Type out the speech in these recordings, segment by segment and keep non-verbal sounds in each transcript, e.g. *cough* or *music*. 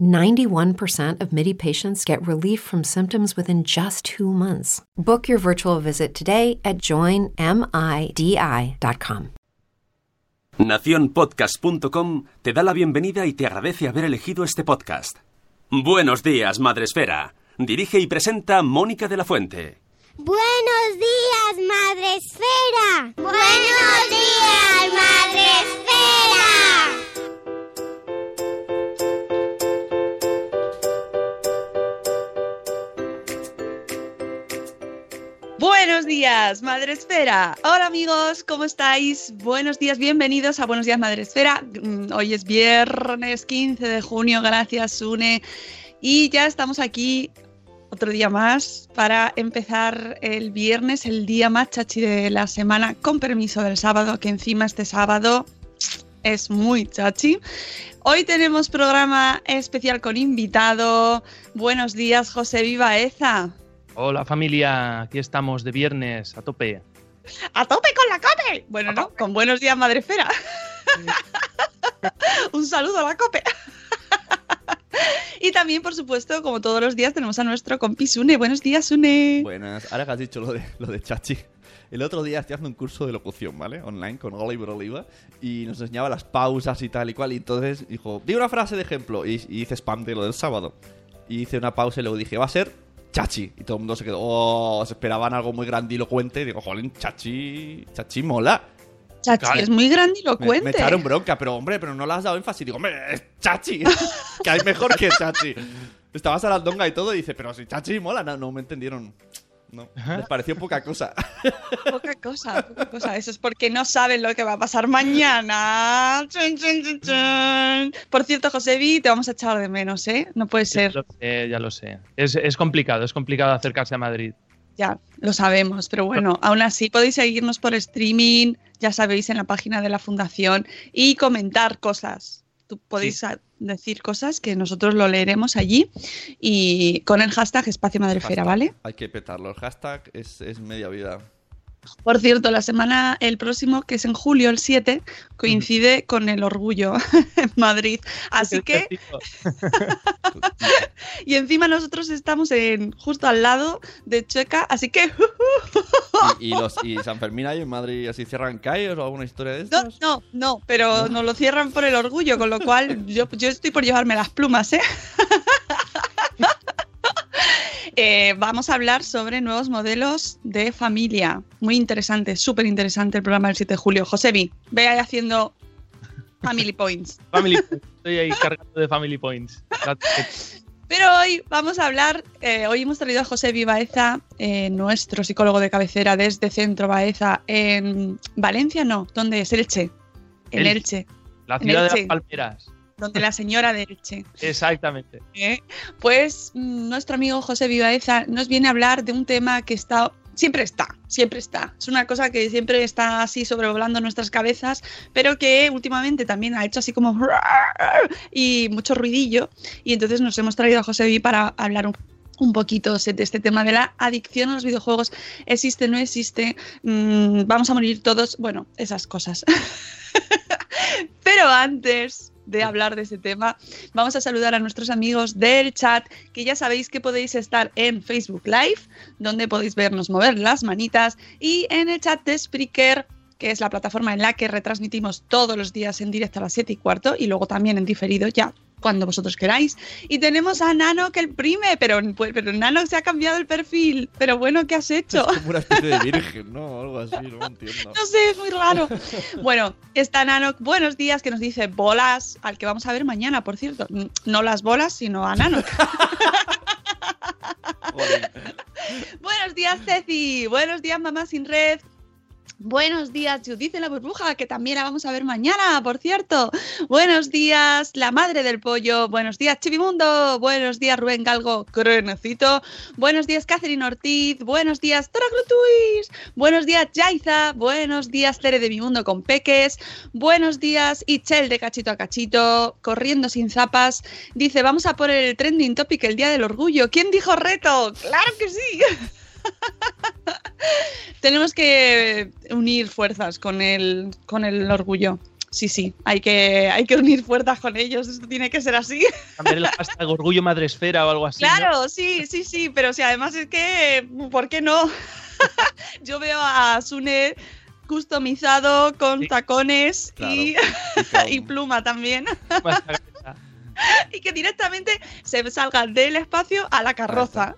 91% of MIDI patients get relief from symptoms within just two months. Book your virtual visit today at joinmidi.com. Naciónpodcast.com te da la bienvenida y te agradece haber elegido este podcast. Buenos días, Madresfera. Dirige y presenta Mónica de la Fuente. Buenos días, Madre días, Madre Esfera. Hola amigos, ¿cómo estáis? Buenos días, bienvenidos a Buenos días, Madre Esfera. Mm, Hoy es viernes 15 de junio, gracias, Sune. Y ya estamos aquí otro día más para empezar el viernes, el día más chachi de la semana, con permiso del sábado, que encima este sábado es muy chachi. Hoy tenemos programa especial con invitado. Buenos días, José Vivaeza. Hola familia, aquí estamos de viernes a tope. ¡A tope con la COPE! Bueno, no, con buenos días, Madre Esfera. *laughs* Un saludo a la COPE. y también, por supuesto, como todos los días, tenemos a nuestro compi Sune. Buenos días, Sune. Buenas, ahora que has dicho lo de, lo de Chachi. El otro día estoy haciendo un curso de locución, ¿vale? Online con Oliver Oliva. Y nos enseñaba las pausas y tal y cual. Y entonces dijo, di una frase de ejemplo. Y, y hice spam de lo del sábado. Y hice una pausa y luego dije, va a ser Chachi. Y todo el mundo se quedó, oh, se esperaban algo muy grandilocuente. Y digo, jolín, Chachi, Chachi mola. Chachi, Claro. es muy Me, grandilocuente. me echaron bronca, pero hombre, pero no le has dado énfasis. Digo, hombre, es Chachi. *laughs* que hay mejor que Chachi. Estabas a la donga y todo y dice, pero si Chachi mola, no, no me entendieron. No, les pareció poca cosa. *laughs* Poca cosa, poca cosa. Eso es porque no saben lo que va a pasar mañana. Chun, chun, chun, chun. Por cierto, Josebi, te vamos a echar de menos, ¿eh? No puede Ya ser. lo sé, ya lo sé. Es, es complicado, es complicado acercarse a Madrid. Ya, lo sabemos, pero bueno, aún así podéis seguirnos por streaming, ya sabéis, en la página de la fundación y comentar cosas. Tú podéis decir cosas que nosotros lo leeremos allí y con el hashtag Espacio Madrefera, Hashtag. ¿vale? Hay que petarlo. El hashtag es, es media vida. Por cierto, la semana, el próximo, que es en julio, el 7, coincide con el orgullo *laughs* en Madrid. Así que, *laughs* y encima nosotros estamos en justo al lado de Chueca, así que *laughs* Y, y los, y San Fermín ahí en Madrid así cierran calles o alguna historia de No, estas. no, no, pero nos lo cierran por el orgullo, con lo cual yo, yo estoy por llevarme las plumas, ¿eh? Eh, vamos a hablar sobre nuevos modelos de familia. Muy interesante, súper interesante el programa del 7 de julio. Josebi, ve ahí haciendo Family *laughs* Points. Family Points. Estoy ahí cargando de Family Points. Pero hoy vamos a hablar, eh, hoy hemos traído a José Baeza, eh, nuestro psicólogo de cabecera desde Centro Baeza en Valencia, no, ¿dónde es? Elche. En Elche. La ciudad de las palmeras. Donde la señora de Elche. Exactamente. ¿eh? Pues mm, nuestro amigo José Vivaeza nos viene a hablar de un tema que está siempre está, siempre está. Es una cosa que siempre está así sobrevolando nuestras cabezas, pero que últimamente también ha hecho así como y mucho ruidillo. Y entonces nos hemos traído a José Vi para hablar un un poquito de este tema de la adicción a los videojuegos. ¿Existe, no existe? Mm, ¿Vamos a morir todos? Bueno, esas cosas. *laughs* Pero antes de hablar de ese tema, vamos a saludar a nuestros amigos del chat, que ya sabéis que podéis estar en Facebook Live, donde podéis vernos mover las manitas, y en el chat de Spreaker que es la plataforma en la que retransmitimos todos los días en directo a las 7 y cuarto y luego también en diferido ya cuando vosotros queráis. Y tenemos a Nano que el prime, pero, pues, pero Nano se ha cambiado el perfil. Pero bueno, ¿qué has hecho? Es como una especie de *laughs* virgen, ¿no? Algo así, no entiendo. No sé, es muy raro. Bueno, está Nano, buenos días, que nos dice bolas, al que vamos a ver mañana, por cierto. No las bolas, sino a Nano. *laughs* *laughs* buenos días, Ceci. Buenos días, mamá sin red. Buenos días, Judith de la burbuja, que también la vamos a ver mañana, por cierto. Buenos días, la madre del pollo. Buenos días, Chivimundo. Buenos días, Rubén Galgo, crenecito. Buenos días, Catherine Ortiz. Buenos días, Traglutuis. Buenos días, Jaiza. Buenos días, Tere de mi mundo con peques. Buenos días, Ichel de cachito a cachito, corriendo sin zapas. Dice, vamos a por el trending topic el día del orgullo. ¿Quién dijo reto? ¡Claro que sí! *laughs* *laughs* Tenemos que unir fuerzas con el, con el orgullo. Sí, sí, hay que, hay que unir fuerzas con ellos, esto tiene que ser así. *laughs* Cambiar el hashtag orgullo madresfera o algo así. Claro, sí, sí, sí, pero si además es que, ¿por qué no? *laughs* Yo veo a Sune customizado con tacones y, y, pluma también *laughs* y que directamente se salga del espacio a la carroza.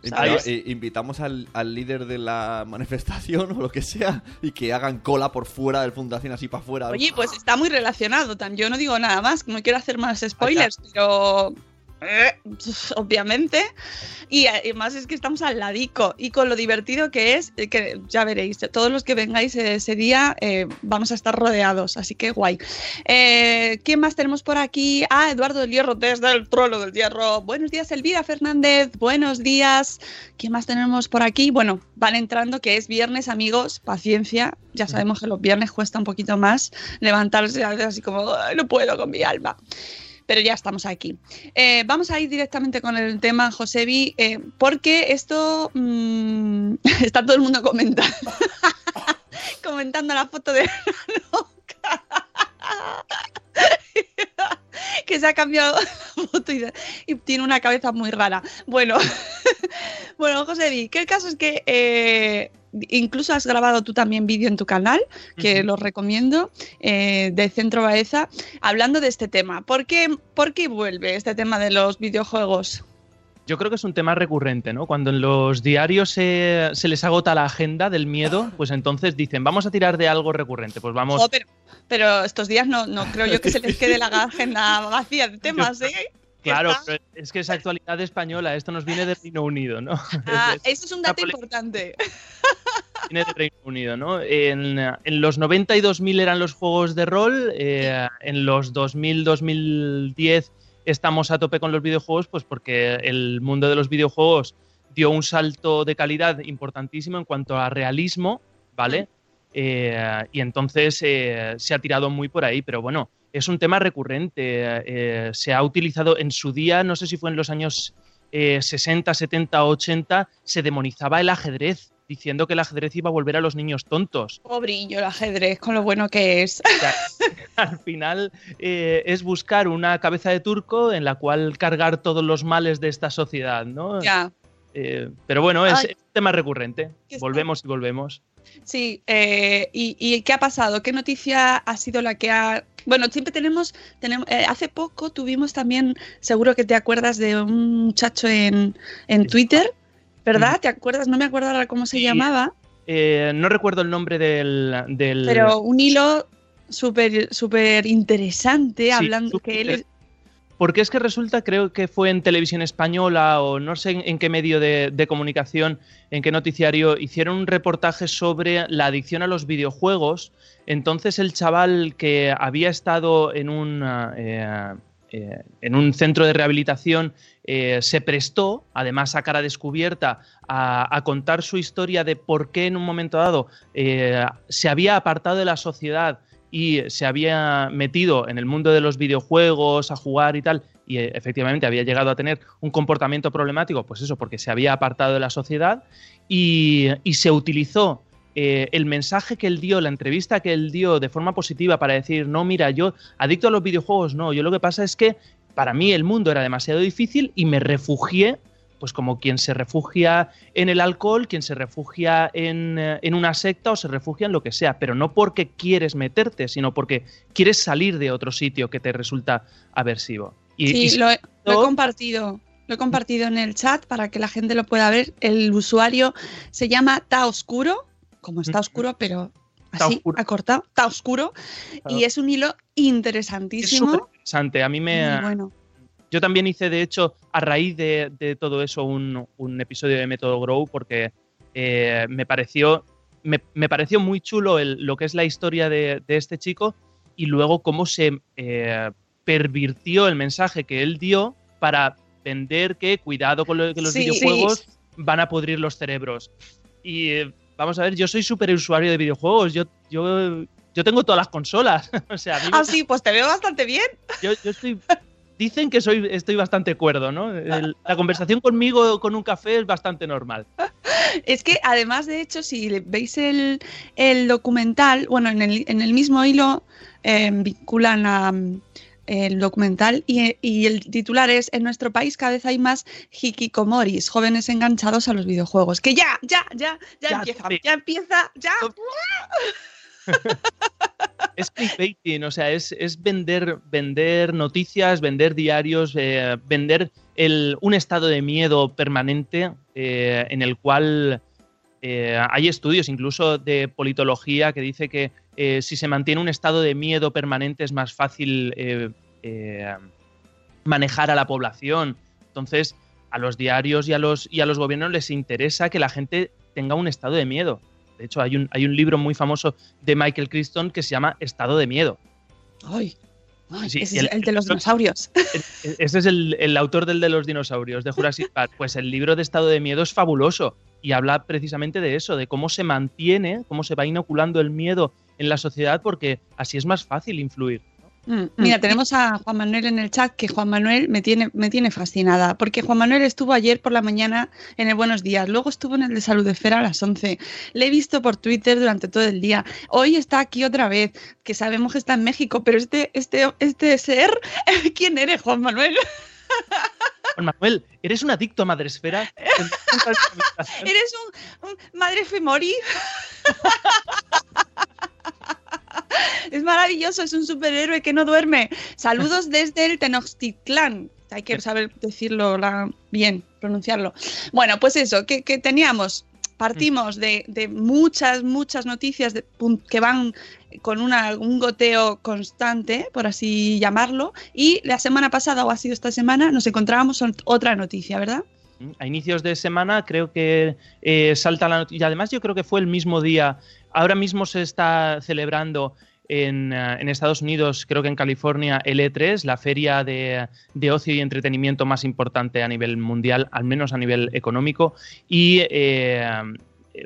invitamos al, líder de la *laughs* manifestación o lo que sea y que hagan cola por fuera del fundación así para afuera. Oye, pues está muy relacionado. Yo no digo nada más, no quiero hacer más spoilers, pero eh, obviamente. Y además es que estamos al ladico. Y con lo divertido que es, eh, que ya veréis, todos los que vengáis ese día eh, vamos a estar rodeados. Así que guay. ¿Quién más tenemos por aquí? Ah, Eduardo del Hierro, desde el trolo del Hierro. Buenos días, Elvira Fernández. Buenos días. ¿Quién más tenemos por aquí? Bueno, van entrando, que es viernes, amigos. Paciencia. Ya sabemos que los viernes cuesta un poquito más levantarse así como, no puedo con mi alma pero ya estamos aquí. Eh, vamos a ir directamente con el tema, Josebi, eh, porque esto mm, *laughs* está todo el mundo comentando, *laughs* comentando la foto de *laughs* que se ha cambiado la foto y, tiene una cabeza muy rara. Bueno, bueno, Josebi, que el caso es que eh, incluso has grabado tú también vídeo en tu canal, que lo recomiendo, eh, de Centro Baeza, hablando de este tema. ¿Por qué, ¿Por qué vuelve este tema de los videojuegos? Yo creo que es un tema recurrente, ¿no? Cuando en los diarios se, les agota la agenda del miedo, pues entonces dicen, vamos a tirar de algo recurrente, pues vamos... pero, estos días no, no creo yo que se les quede la agenda vacía de *laughs* temas, ¿eh? Claro, pero es que es actualidad española, esto nos viene del Reino Unido, ¿no? Ah, *laughs* eso es un dato importante. *laughs* Viene del Reino Unido, ¿no? En, los 90 y 2000 eran los juegos de rol, eh, en los 2000-2010 estamos a tope con los videojuegos, pues porque el mundo de los videojuegos dio un salto de calidad importantísimo en cuanto a realismo, ¿vale? Eh, y entonces eh, se ha tirado muy por ahí, pero bueno, es un tema recurrente. Eh, se ha utilizado en su día, no sé si fue en los años 60, 70, 80, se demonizaba el ajedrez, diciendo que el ajedrez iba a volver a los niños tontos. Pobrillo el ajedrez, con lo bueno que es. *laughs* al final eh, es buscar una cabeza de turco en la cual cargar todos los males de esta sociedad, ¿no? Ya. Eh, pero bueno, es, un tema recurrente. Volvemos y volvemos. Sí, ¿y, ¿y, qué ha pasado? ¿Qué noticia ha sido la que ha bueno, siempre tenemos, tenemos eh, hace poco tuvimos también, seguro que te acuerdas de un muchacho en, en Twitter, ¿verdad? ¿Te acuerdas? No me acuerdo ahora cómo se llamaba. Eh, no recuerdo el nombre del... Pero un hilo súper súper interesante, hablando que él... Porque es que resulta, creo que fue en televisión española o no sé en, qué medio de, comunicación, en qué noticiario, hicieron un reportaje sobre la adicción a los videojuegos. Entonces el chaval que había estado en un, eh, eh, en un centro de rehabilitación eh, se prestó, además a cara descubierta, a, contar su historia de por qué en un momento dado se había apartado de la sociedad y se había metido en el mundo de los videojuegos, a jugar y tal, y eh, efectivamente había llegado a tener un comportamiento problemático, pues eso, porque se había apartado de la sociedad y, y se utilizó eh, el mensaje que él dio, la entrevista que él dio de forma positiva para decir, no, mira, yo adicto a los videojuegos, no, yo lo que pasa es que para mí el mundo era demasiado difícil y me refugié, pues como quien se refugia en el alcohol, quien se refugia en, eh, en una secta o se refugia en lo que sea, pero no porque quieres meterte, sino porque quieres salir de otro sitio que te resulta aversivo. Y, Sí, y lo, he, lo he todo- compartido. Lo he compartido en el chat para que la gente lo pueda ver. El usuario se llama Ta Oscuro, como está oscuro, pero así, Oscuro. acortado, Ta Oscuro. Claro. Y es un hilo es interesantísimo. súper interesante. A mí me, bueno. Yo también hice, de hecho, a raíz de, de todo eso, un, un episodio de Método Grow, porque eh, me pareció. Me, me pareció muy chulo el- lo que es la historia de, de este chico y luego cómo se eh, pervirtió el mensaje que él dio para vender que cuidado con lo- que los Sí. videojuegos van a pudrir los cerebros. Y eh, vamos a ver, yo soy súper usuario de videojuegos, yo, yo, yo tengo todas las consolas. *laughs* o sea, a mí me- Ah, sí, pues te veo bastante bien. yo, yo estoy. Dicen que soy, estoy bastante cuerdo, ¿no? El- la conversación conmigo con un café es bastante normal. *laughs* Es que además, de hecho, si veis el, el documental, bueno, en el, en el mismo hilo eh, vinculan a, mm, el documental y, y el titular es En nuestro país cada vez hay más hikikomoris, jóvenes enganchados a los videojuegos. Que ya, ya, ya, ya, Ya, empieza, sí. ya empieza, ya. Es clickbaiting, o sea, es, vender, vender noticias, vender diarios, eh, vender un estado de miedo permanente eh, en el cual eh, hay estudios incluso de politología que dice que eh, si se mantiene un estado de miedo permanente es más fácil eh, eh, manejar a la población. Entonces, a los diarios y a los, y a los gobiernos les interesa que la gente tenga un estado de miedo. De hecho, hay un, hay un libro muy famoso de Michael Crichton que se llama Estado de Miedo. Ay, ay, Sí, ese es el- de los dinosaurios. *laughs* Ese es el, el autor del de los dinosaurios, de Jurassic Park. Pues el libro de Estado de Miedo es fabuloso y habla precisamente de eso, de cómo se mantiene, cómo se va inoculando el miedo en la sociedad, porque así es más fácil influir. Mm, Mira, tenemos a Juan Manuel en el chat, que Juan Manuel me tiene, me tiene fascinada, porque Juan Manuel estuvo ayer por la mañana en el Buenos Días, luego estuvo en el de Salud Esfera a las 11, le he visto por Twitter durante todo el día, hoy está aquí otra vez, que sabemos que está en México, pero este, este, este ser, *laughs* ¿quién eres, Juan Manuel? *laughs* Juan Manuel, ¿eres un adicto a Madresfera? *laughs* ¿Eres un, un madre femori? *laughs* Es maravilloso, es un superhéroe que no duerme. Saludos *laughs* desde el Tenochtitlán. Hay que saber decirlo la- bien, pronunciarlo. Bueno, pues eso, que, que teníamos, partimos de, de muchas, muchas noticias de- que van con una- un goteo constante, por así llamarlo, y la semana pasada, o ha sido esta semana, nos encontrábamos con otra noticia, ¿verdad? A inicios de semana creo que eh, salta la noticia. Y además yo creo que fue el mismo día. Ahora mismo se está celebrando en, eh, en Estados Unidos, creo que en California, el E3, la feria de, ocio y entretenimiento más importante a nivel mundial, al menos a nivel económico. Y eh,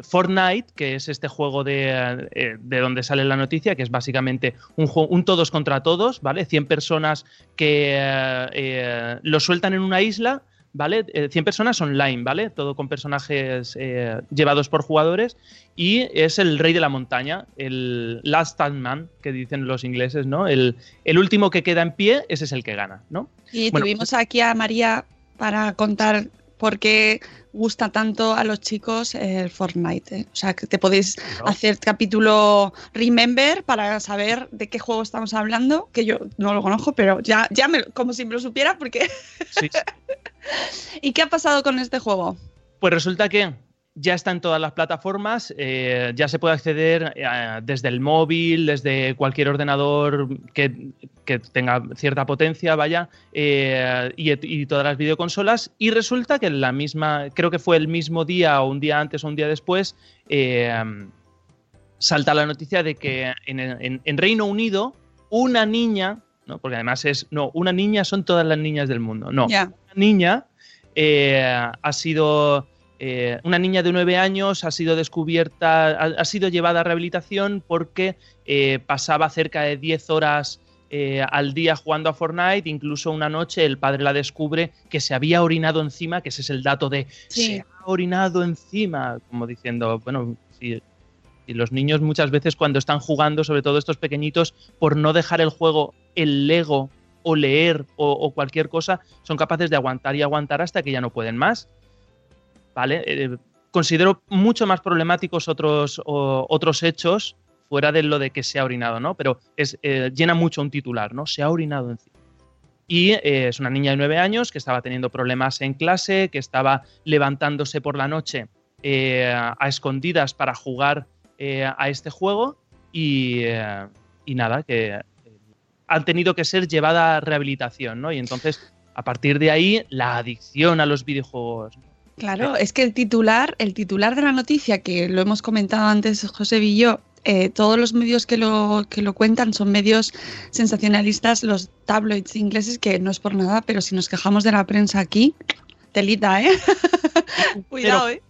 Fortnite, que es este juego de, eh, de donde sale la noticia, que es básicamente un, juego, un todos contra todos, ¿vale? 100 personas que lo sueltan en una isla ¿vale? Eh, 100 personas online, ¿vale? Todo con personajes eh, llevados por jugadores y es el rey de la montaña, el last stand man, que dicen los ingleses, ¿no? El, el último que queda en pie, ese es el que gana, ¿no? Y Bueno, tuvimos aquí a María para contar por qué gusta tanto a los chicos el Fortnite. ¿eh? O sea, que te podéis Claro. hacer capítulo Remember para saber de qué juego estamos hablando, que yo no lo conozco, pero ya, ya me, como si me lo supiera, porque... Sí, sí. *laughs* ¿Y qué ha pasado con este juego? Pues resulta que ya está en todas las plataformas, eh, ya se puede acceder eh, desde el móvil, desde cualquier ordenador que, que tenga cierta potencia, vaya, eh, y, y todas las videoconsolas. Y resulta que en la misma, creo que fue el mismo día o un día antes o un día después, salta la noticia de que en, en- en Reino Unido una niña, ¿no? porque además es, no, una niña son todas las niñas del mundo, no, Ya. una niña ha sido eh, una niña de nueve años ha sido descubierta, ha, ha sido llevada a rehabilitación porque eh, pasaba cerca de 10 horas eh, al día jugando a Fortnite, incluso una noche el padre la descubre que se había orinado encima, que ese es el dato de Sí. se ha orinado encima, como diciendo, bueno, si, si los niños muchas veces cuando están jugando, sobre todo estos pequeñitos, por no dejar el juego, el Lego o leer o, o cualquier cosa, son capaces de aguantar y aguantar hasta que ya no pueden más. Eh, considero mucho más problemáticos otros, otros hechos fuera de lo de que se ha orinado, ¿no? Pero eh, llena mucho un titular, ¿no? Se ha orinado encima. Y eh, es una niña de nueve años que estaba teniendo problemas en clase, que estaba levantándose por la noche a escondidas para jugar a este juego y, nada, que han tenido que ser llevada a rehabilitación, ¿no? Y entonces, a partir de ahí, la adicción a los videojuegos. Claro, es que el titular, el titular de la noticia, que lo hemos comentado antes José y yo, eh, todos los medios que lo, que lo cuentan son medios sensacionalistas, los tabloids ingleses, que no es por nada, pero si nos quejamos de la prensa aquí, telita, ¿eh? *laughs* Cuidado, ¿eh?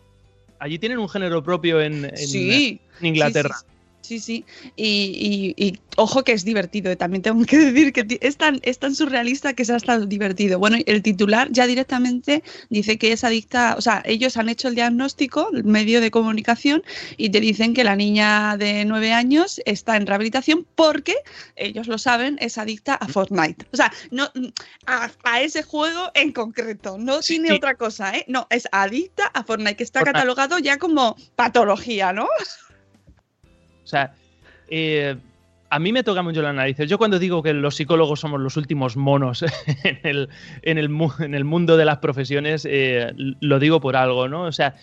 Allí tienen un género propio en, en- sí. en Inglaterra. Sí, sí, Sí, sí. Y, y- y ojo que es divertido. eh, También tengo que *laughs* decir que es tan, es tan surrealista que es hasta divertido. Bueno, el titular ya directamente dice que es adicta. O sea, ellos han hecho el diagnóstico, el medio de comunicación, y te dicen que la niña de nueve años está en rehabilitación porque, ellos lo saben, es adicta a Fortnite. O sea, no a, a ese juego en concreto. No Sí, tiene sí. otra cosa, ¿eh? No, es adicta a Fortnite, que está Fortnite. catalogado ya como patología, ¿no? O sea, eh, a mí me toca mucho las narices. Yo cuando digo que los psicólogos somos los últimos monos *laughs* en el, en el, en el mundo de las profesiones, eh, lo digo por algo, ¿no? O sea,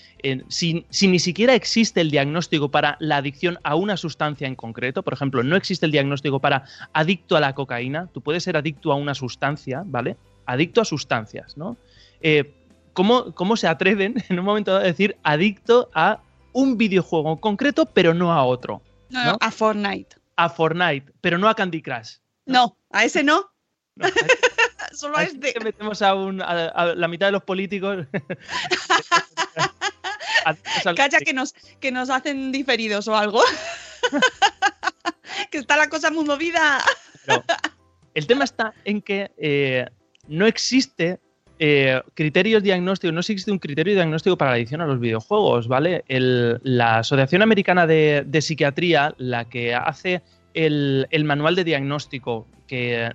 si, si ni siquiera existe el diagnóstico para la adicción a una sustancia en concreto, por ejemplo, no existe el diagnóstico para adicto a la cocaína, tú puedes ser adicto a una sustancia, ¿vale? Adicto a sustancias, ¿no? Eh, ¿cómo, ¿Cómo se atreven *laughs* en un momento dado a decir adicto a un videojuego en concreto, pero no a otro? No, ¿No? a Fortnite. a Fortnite, pero no a Candy Crush. No, a ese no, No, a- *laughs* solo a este que metemos a, un- a- a la mitad de los políticos. *laughs* Calla que nos, que nos hacen diferidos o algo. *laughs* que está la cosa muy movida. Pero el tema está en que eh, no existe eh, criterios diagnósticos, no existe un criterio diagnóstico para la adicción a los videojuegos, ¿vale? La Asociación Americana de, de Psiquiatría, la que hace el, manual de diagnóstico que,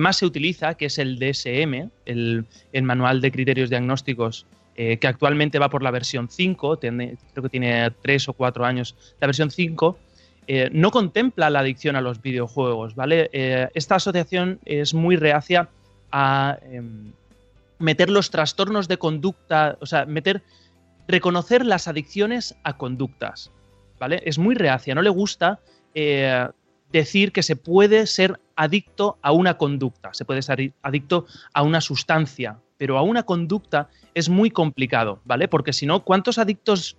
más se utiliza, que es el DSM, el, manual de criterios diagnósticos, eh, que actualmente va por la versión 5, tiene- creo que tiene 3 o 4 años la versión 5, eh, no contempla la adicción a los videojuegos, ¿vale? Esta asociación es muy reacia a em, meter los trastornos de conducta, o sea, meter, reconocer las adicciones a conductas, ¿vale? Es muy reacia, no le gusta eh, decir que se puede ser adicto a una conducta, se puede ser adicto a una sustancia, pero a una conducta es muy complicado, ¿vale? Porque si no, ¿cuántos adictos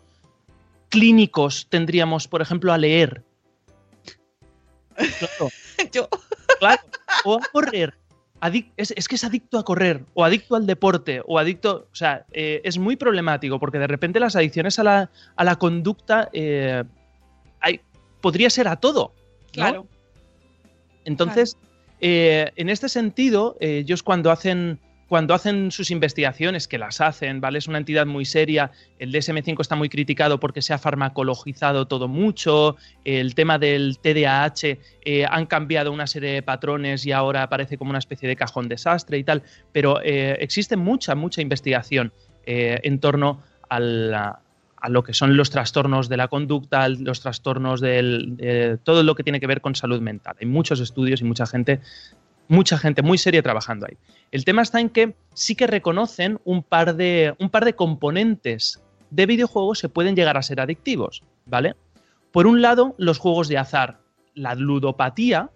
clínicos tendríamos, por ejemplo, a leer? *laughs* Claro, Yo, claro. O a correr. Adic- es, es que es adicto a correr, o adicto al deporte, o adicto. O sea, eh, es muy problemático porque de repente las adicciones a la, a la conducta eh, hay- podría ser a todo. ¿no? claro. Entonces, eh, en este sentido, ellos cuando hacen, cuando hacen sus investigaciones, que las hacen, ¿vale? Es una entidad muy seria. El DSM5 está muy criticado porque se ha farmacologizado todo mucho. El tema del TDAH eh, han cambiado una serie de patrones y ahora aparece como una especie de cajón desastre y tal. Pero eh, existe mucha, mucha investigación eh, en torno a, a lo que son los trastornos de la conducta, los trastornos del de todo lo que tiene que ver con salud mental. Hay muchos estudios y mucha gente, mucha gente muy seria trabajando ahí. El tema está en que sí que reconocen un par de, un par de componentes de videojuegos se pueden llegar a ser adictivos, ¿vale? Por un lado, los juegos de azar, la ludopatía,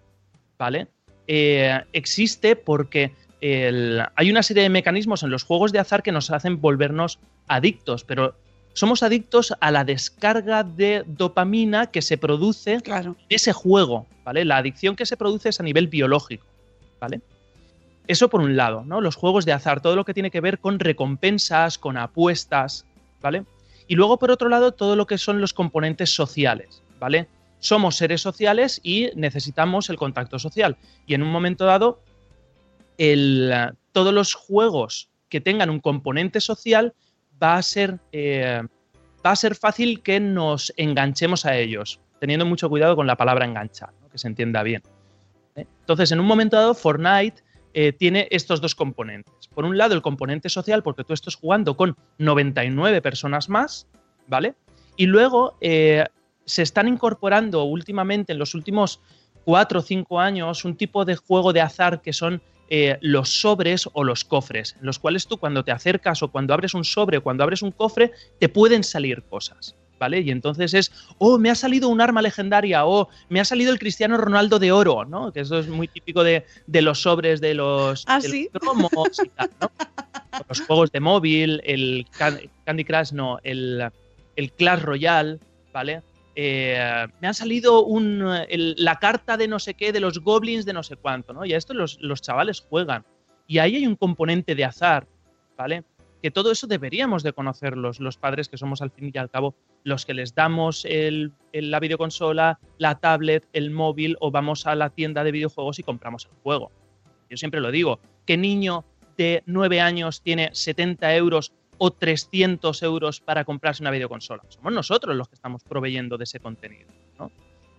¿vale? Eh, existe porque el- hay una serie de mecanismos en los juegos de azar que nos hacen volvernos adictos, pero somos adictos a la descarga de dopamina que se produce Claro. en ese juego, ¿vale? La adicción que se produce es a nivel biológico, ¿vale? Eso por un lado, ¿no? Los juegos de azar, todo lo que tiene que ver con recompensas, con apuestas, ¿vale? Y luego por otro lado todo lo que son los componentes sociales, ¿vale? somos seres sociales y necesitamos el contacto social. Y en un momento dado, el, todos los juegos que tengan un componente social va a ser, eh, va a ser fácil que nos enganchemos a ellos, teniendo mucho cuidado con la palabra enganchar, que se entienda bien. ¿Eh? Entonces, en un momento dado, Fortnite eh, tiene estos dos componentes. Por un lado, el componente social, porque tú estás jugando con 99 personas más, ¿vale? Y luego se están incorporando últimamente, en los últimos cuatro o cinco años, un tipo de juego de azar que son eh, los sobres o los cofres, en los cuales tú cuando te acercas o cuando abres un sobre o cuando abres un cofre, te pueden salir cosas. ¿Vale? Y entonces es, oh, me ha salido un arma legendaria, o me ha salido el Cristiano Ronaldo de oro, ¿no? Que eso es muy típico de, los sobres de los, ¿Ah, cromos y tal, ¿no? *laughs* Los juegos de móvil, el Candy Crush, no, el, el Clash Royale, ¿vale? Eh, me ha salido la carta de no sé qué, de los goblins de no sé cuánto, ¿no? Y a esto los, chavales juegan. Y ahí hay un componente de azar, ¿vale? Que todo eso deberíamos de conocerlos, los padres que somos al fin y al cabo los que les damos la videoconsola, la tablet, el móvil o vamos a la tienda de videojuegos y compramos el juego. Yo siempre lo digo, ¿qué niño de 9 años tiene 70 euros o 300 euros para comprarse una videoconsola. Somos nosotros los que estamos proveyendo de ese contenido.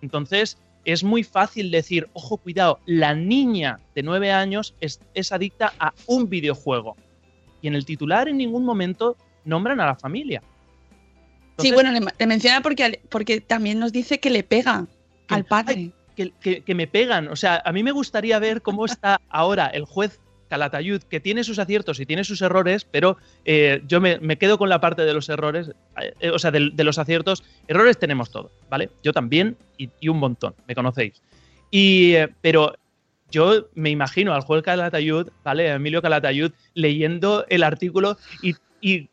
Entonces, es muy fácil decir, ojo, cuidado, la niña de 9 años es, adicta a un videojuego. Y en el titular en ningún momento nombran a la familia. sí, bueno, le, menciona porque, porque también nos dice que le pega al padre. que, que, me pegan. O sea, a mí me gustaría ver cómo está ahora el juez Calatayud, que tiene sus aciertos y tiene sus errores, pero eh, yo me, quedo con la parte de los errores, eh, o sea, de, los aciertos. Errores tenemos todos, ¿vale? Yo también y, un montón, me conocéis. Y, eh, pero yo me imagino al juez Calatayud, ¿vale? Emilio Calatayud, leyendo el artículo y,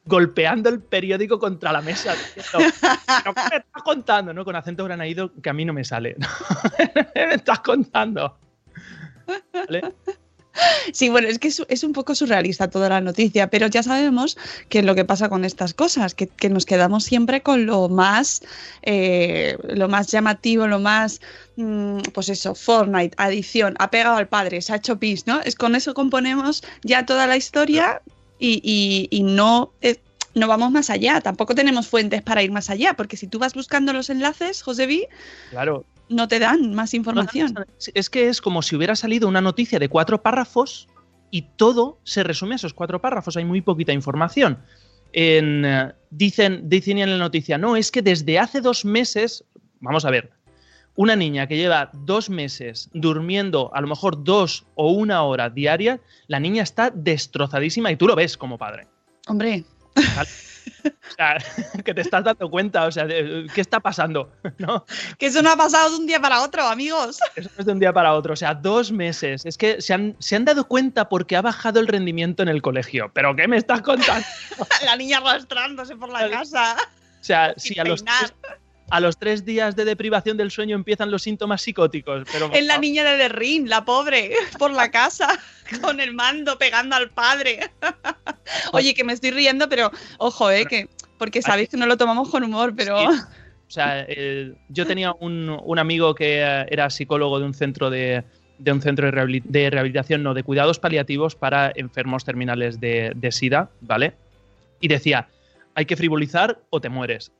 golpeando el periódico contra la mesa. ¿Qué me estás contando? ¿no? Con acento granaído que a mí no me sale. *laughs* ¿Qué me estás contando? ¿Vale? *laughs* Sí, bueno, es que es, un poco surrealista toda la noticia, pero ya sabemos que es lo que pasa con estas cosas, que, nos quedamos siempre con lo más, eh, lo más llamativo, lo más, mm, pues eso, Fortnite, adición, ha pegado al padre, se ha hecho pis, ¿no? Es con eso componemos ya toda la historia y, no... Eh, no vamos más allá, tampoco tenemos fuentes para ir más allá, porque si tú vas buscando los enlaces, Josevi, claro, no te dan más información. es que es como si hubiera salido una noticia de cuatro párrafos y todo se resume a esos cuatro párrafos. Hay muy poquita información. Eh, dicen, dicen en la noticia, no, es que desde hace dos meses, vamos a ver, una niña que lleva dos meses durmiendo a lo mejor dos o una hora diaria, la niña está destrozadísima y tú lo ves como padre. Hombre. *laughs* *laughs* que te estás dando cuenta, o sea, ¿qué está pasando? *laughs* ¿No? Que eso no ha pasado de un día para otro, amigos. Eso no es de un día para otro, o sea, dos meses. Es que se han, se han dado cuenta porque ha bajado el rendimiento en el colegio. ¿Pero qué me estás contando? *laughs* la niña arrastrándose por la casa. O sea, si a los, a los tres días de deprivación del sueño empiezan los síntomas psicóticos. Pero, es la niña de Derrin, la pobre, *laughs* por la casa, *laughs* con el mando pegando al padre. *laughs* Oye, que me estoy riendo, pero ojo, eh, que porque sabéis que no lo tomamos con humor, pero. O sea, yo tenía un, amigo que era psicólogo de un centro de, un centro de, rehabilitación, no, de cuidados paliativos para enfermos terminales de, de SIDA, ¿vale? Y decía, hay que frivolizar o te mueres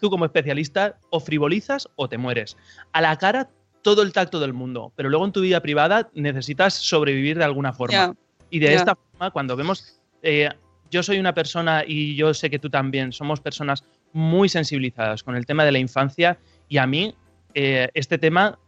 tú como especialista o frivolizas o te mueres. A la cara todo el tacto del mundo, pero luego en tu vida privada necesitas sobrevivir de alguna forma. y de esta forma, cuando vemos, eh, yo soy una persona y yo sé que tú también, somos personas muy sensibilizadas con el tema de la infancia y a mí eh, este tema,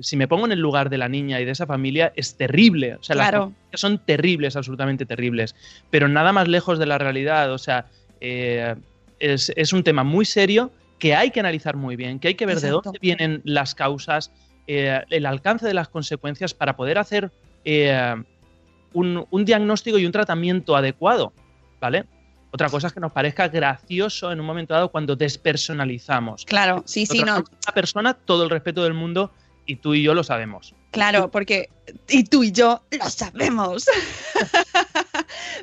si me pongo en el lugar de la niña y de esa familia, es terrible. O sea, las son terribles, absolutamente terribles, pero nada más lejos de la realidad. O sea, eh, es, un tema muy serio que hay que analizar muy bien, que hay que ver de dónde vienen las causas, eh, el alcance de las consecuencias para poder hacer eh, un, diagnóstico y un tratamiento adecuado, ¿vale? Otra cosa es que nos parezca gracioso en un momento dado cuando despersonalizamos. Claro, sí, sí, no. Una persona, todo el respeto del mundo, y tú y yo lo sabemos. Claro, porque y tú y yo lo sabemos. *laughs*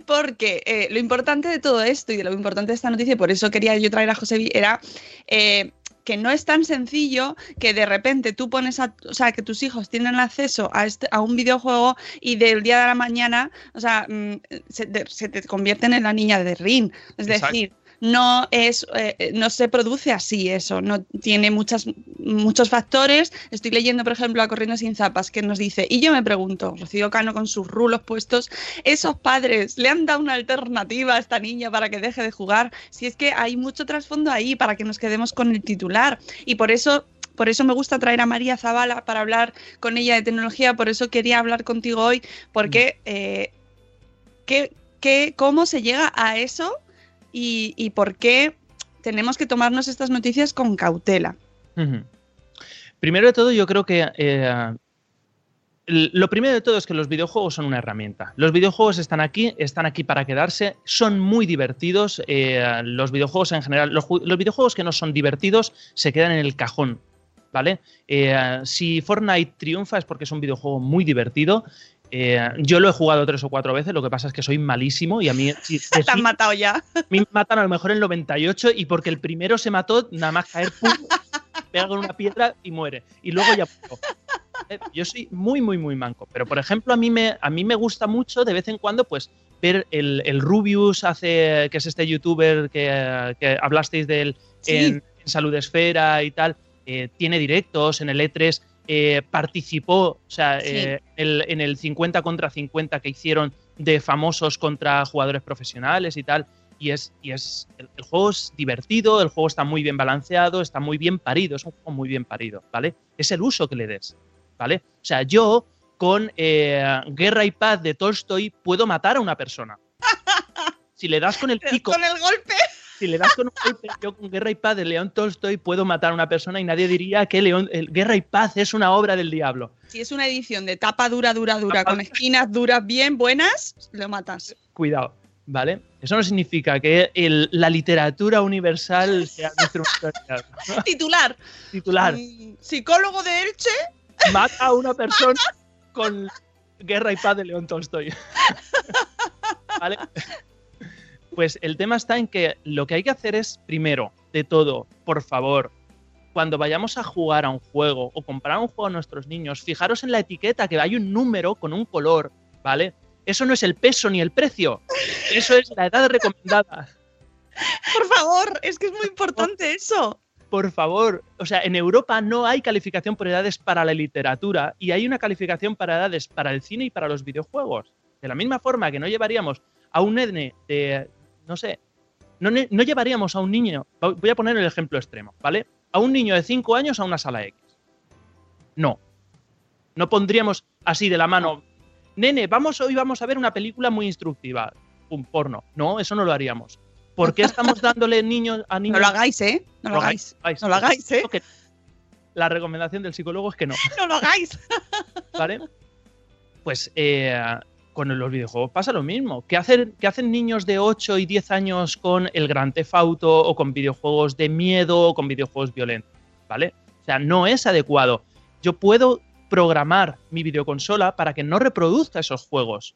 porque eh, lo importante de todo esto y de lo importante de esta noticia, y por eso quería yo traer a José era eh, que no es tan sencillo que de repente tú pones a, o sea, que tus hijos tienen acceso a, este, a un videojuego y del día de la mañana, o sea, mm, se, te- se te convierten en la niña de Rin. Es Exacto. decir, no es eh, no se produce así eso, no tiene muchas, muchos factores. Estoy leyendo, por ejemplo, a Corriendo sin zapas que nos dice, y yo me pregunto, Rocío Cano con sus rulos puestos, ¿esos padres le han dado una alternativa a esta niña para que deje de jugar? Si es que hay mucho trasfondo ahí para que nos quedemos con el titular. Y por eso por eso me gusta traer a María Zavala para hablar con ella de tecnología, por eso quería hablar contigo hoy, porque eh, ¿qué- qué- ¿cómo se llega a eso y, por qué tenemos que tomarnos estas noticias con cautela? Primero de todo, yo creo que eh, lo primero de todo es que los videojuegos son una herramienta. Los videojuegos están aquí, están aquí para quedarse, son muy divertidos. eh, los videojuegos en general, los videojuegos que no son divertidos se quedan en el cajón. ¿Vale? Eh, si Fortnite triunfa es porque es un videojuego muy divertido. Eh, yo lo he jugado tres o cuatro veces, lo que pasa es que soy malísimo y a mí si- *laughs* Te han matado ya. a mí me matan a lo mejor en el 98 y porque el primero se mató, nada más caer, pum, *laughs* pega con una piedra y muere. Y luego ya. Eh, Yo soy muy, muy, muy manco. Pero, por ejemplo, a mí me, a mí me gusta mucho de vez en cuando, pues, ver el, el Rubius, hace, que es este youtuber que, que hablasteis de él Sí. en, en Salud Esfera y tal. eh, tiene directos en el E3. Eh, participó, o sea, Sí. eh, el- en el 50 contra 50 que hicieron de famosos contra jugadores profesionales y tal. Y es, y es el, el juego es divertido, el juego está muy bien balanceado, está muy bien parido, es un juego muy bien parido, ¿vale? Es el uso que le des, ¿vale? O sea, yo con eh, Guerra y Paz de Tolstoy puedo matar a una persona. *laughs* Si le das con el pico, Con el golpe. Si le das con un golpe, yo con Guerra y Paz de León Tolstoy puedo matar a una persona y nadie diría que León, el Guerra y Paz es una obra del diablo. Si es una edición de tapa dura, dura, dura, con esquinas duras bien buenas, lo matas. Cuidado, ¿vale? Eso no significa que el- la literatura universal sea nuestro *laughs* Titular. titular. Mm, Psicólogo de Elche. mata a una persona *laughs* con Guerra y Paz de León Tolstoy. *laughs* ¿Vale? Pues el tema está en que lo que hay que hacer es, primero, de todo, por favor, cuando vayamos a jugar a un juego o comprar un juego a nuestros niños, fijaros en la etiqueta que hay un número con un color, ¿vale? Eso no es el peso ni el precio, eso es la edad recomendada. Por favor, es que es muy importante eso. por favor, o sea, en Europa no hay calificación por edades para la literatura y hay una calificación para edades para el cine y para los videojuegos. De la misma forma que no llevaríamos a un nene de, no sé, no, no llevaríamos a un niño, voy a poner el ejemplo extremo, ¿vale? A un niño de 5 años a una sala X. No. No pondríamos así de la mano, nene, vamos hoy vamos a ver una película muy instructiva, un porno. No, eso no lo haríamos. ¿Por qué estamos *laughs* dándole niños a niños No lo hagáis, ¿eh? No lo hagáis. No lo hagáis, ¿eh? La recomendación del psicólogo es que no, *laughs* No lo hagáis. ¿vale? Pues eh, con los videojuegos pasa lo mismo. ¿Qué hacen, niños de 8 y 10 años con el Gran Theft Auto o con videojuegos de miedo o con videojuegos violentos? ¿Vale? O sea, no es adecuado. Yo puedo programar mi videoconsola para que no reproduzca esos juegos.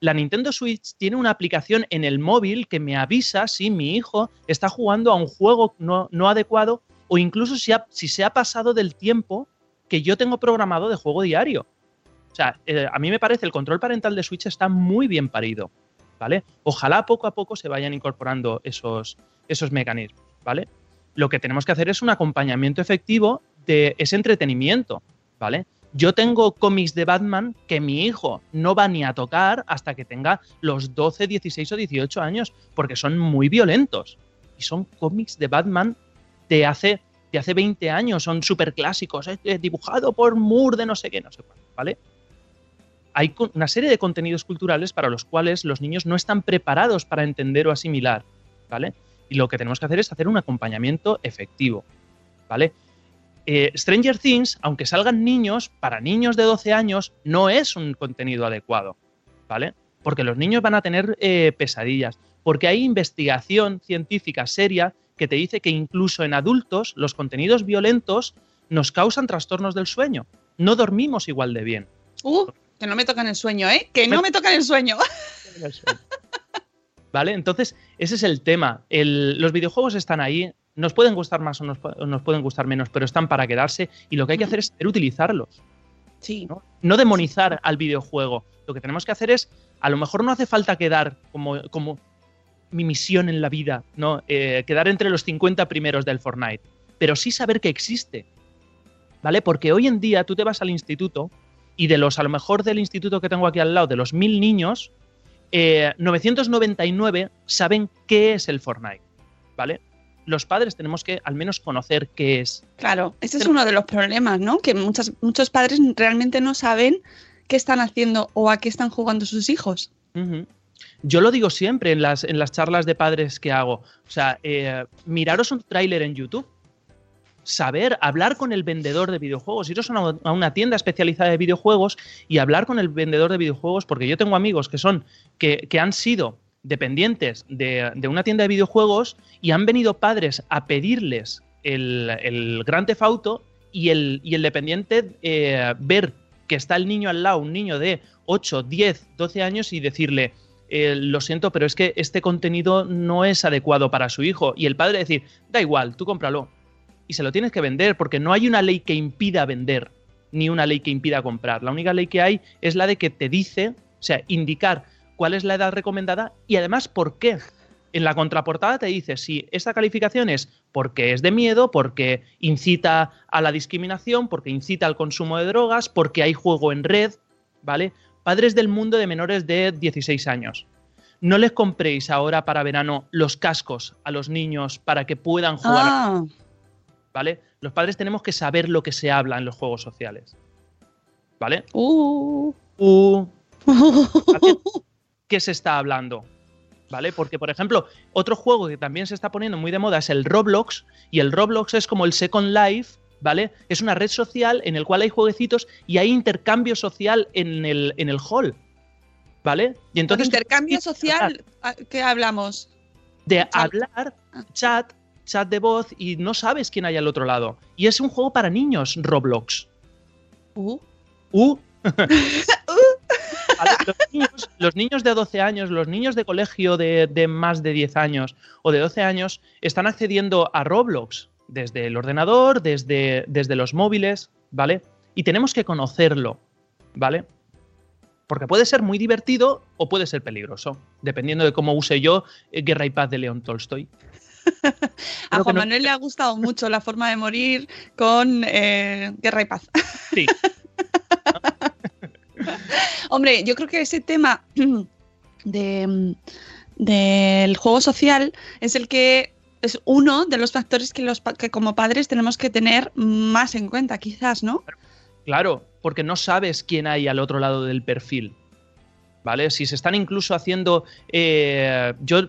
La Nintendo Switch tiene una aplicación en el móvil que me avisa si mi hijo está jugando a un juego no, no adecuado o incluso si, ha- si se ha pasado del tiempo que yo tengo programado de juego diario. O sea, eh, a mí me parece el control parental de Switch está muy bien parido, ¿vale? Ojalá poco a poco se vayan incorporando esos, esos mecanismos, ¿vale? Lo que tenemos que hacer es un acompañamiento efectivo de ese entretenimiento, ¿vale? Yo tengo cómics de Batman que mi hijo no va ni a tocar hasta que tenga los 12, 16 o 18 años, porque son muy violentos. Y son cómics de Batman de hace, de hace 20 años, son súper clásicos, eh, dibujado por Moore de no sé qué, no sé cuál, ¿vale? Hay una serie de contenidos culturales para los cuales los niños no están preparados para entender o asimilar, ¿vale? Y lo que tenemos que hacer es hacer un acompañamiento efectivo, ¿vale? Eh, Stranger Things, aunque salgan niños, para niños de 12 años no es un contenido adecuado, ¿vale? Porque los niños van a tener eh, pesadillas, porque hay investigación científica seria que te dice que incluso en adultos los contenidos violentos nos causan trastornos del sueño. No dormimos igual de bien. Uh, que no me tocan el sueño, ¿eh? Que no me tocan el sueño. *laughs* ¿Vale? Entonces, ese es el tema. El- los videojuegos están ahí. Nos pueden gustar más o nos, pueden gustar menos, pero están para quedarse y lo que hay que hacer es saber utilizarlos. Sí. ¿no? No demonizar al videojuego. Lo que tenemos que hacer es, a lo mejor no hace falta quedar como, como mi misión en la vida, ¿no? Eh, quedar entre los 50 primeros del Fortnite, pero sí saber que existe, ¿vale? Porque hoy en día tú te vas al instituto y de los, a lo mejor del instituto que tengo aquí al lado, de los mil niños, eh, 999 saben qué es el Fortnite, ¿vale? Los padres tenemos que al menos conocer qué es. Claro, ese es uno de los problemas, ¿no? Que muchas, muchos padres realmente no saben qué están haciendo o a qué están jugando sus hijos. Yo lo digo siempre en las, en las charlas de padres que hago. O sea, eh, miraros un tráiler en YouTube. Saber, hablar con el vendedor de videojuegos, iros a una, tienda especializada de videojuegos y hablar con el vendedor de videojuegos, porque yo tengo amigos que son, que, que han sido dependientes de, de una tienda de videojuegos y han venido padres a pedirles el, el Grand Theft Auto y el, y el dependiente eh, ver que está el niño al lado, un niño de 8, 10, 12 años y decirle, eh, lo siento, pero es que este contenido no es adecuado para su hijo. Y el padre decir, da igual, tú cómpralo. Y se lo tienes que vender, porque no hay una ley que impida vender, ni una ley que impida comprar. La única ley que hay es la de que te dice, o sea, indicar cuál es la edad recomendada y además por qué. En la contraportada te dice si esta calificación es porque es de miedo, porque incita a la discriminación, porque incita al consumo de drogas, porque hay juego en red, ¿vale? Padres del mundo de menores de 16 años. No les compréis ahora para verano los cascos a los niños para que puedan jugar, Ah, ¿vale? Los padres tenemos que saber lo que se habla en los juegos sociales. ¿Vale? uh. Uh, *laughs* ¿Qué se está hablando? ¿Vale? Porque, por ejemplo, otro juego que también se está poniendo muy de moda es el Roblox, y el Roblox es como el Second Life, ¿vale? Es una red social en el cual hay jueguecitos y hay intercambio social en el, en el hall, ¿vale? Y entonces intercambio social, ¿a- ¿qué hablamos? de hablar, chat, chat de voz y no sabes quién hay al otro lado. Y es un juego para niños, Roblox. Uh. Uh. *laughs* *laughs* ¿Vale? Los, niños, los niños de 12 años, los niños de colegio de, de más de 10 años o de 12 años están accediendo a Roblox desde el ordenador, desde, desde los móviles, ¿vale? Y tenemos que conocerlo, ¿vale? Porque puede ser muy divertido o puede ser peligroso, dependiendo de cómo use yo eh, Guerra y Paz de León Tolstoy. *laughs* A Juan no- Manuel le ha gustado mucho la forma de morir con eh, Guerra y Paz. Sí, *laughs* Hombre, yo creo que ese tema *clears throat* de, mm, del juego social es el que es uno de los factores que, los, que como padres tenemos que tener más en cuenta, quizás, ¿no? Claro, porque no sabes quién hay al otro lado del perfil. ¿Vale? Si se están incluso haciendo. eh, yo.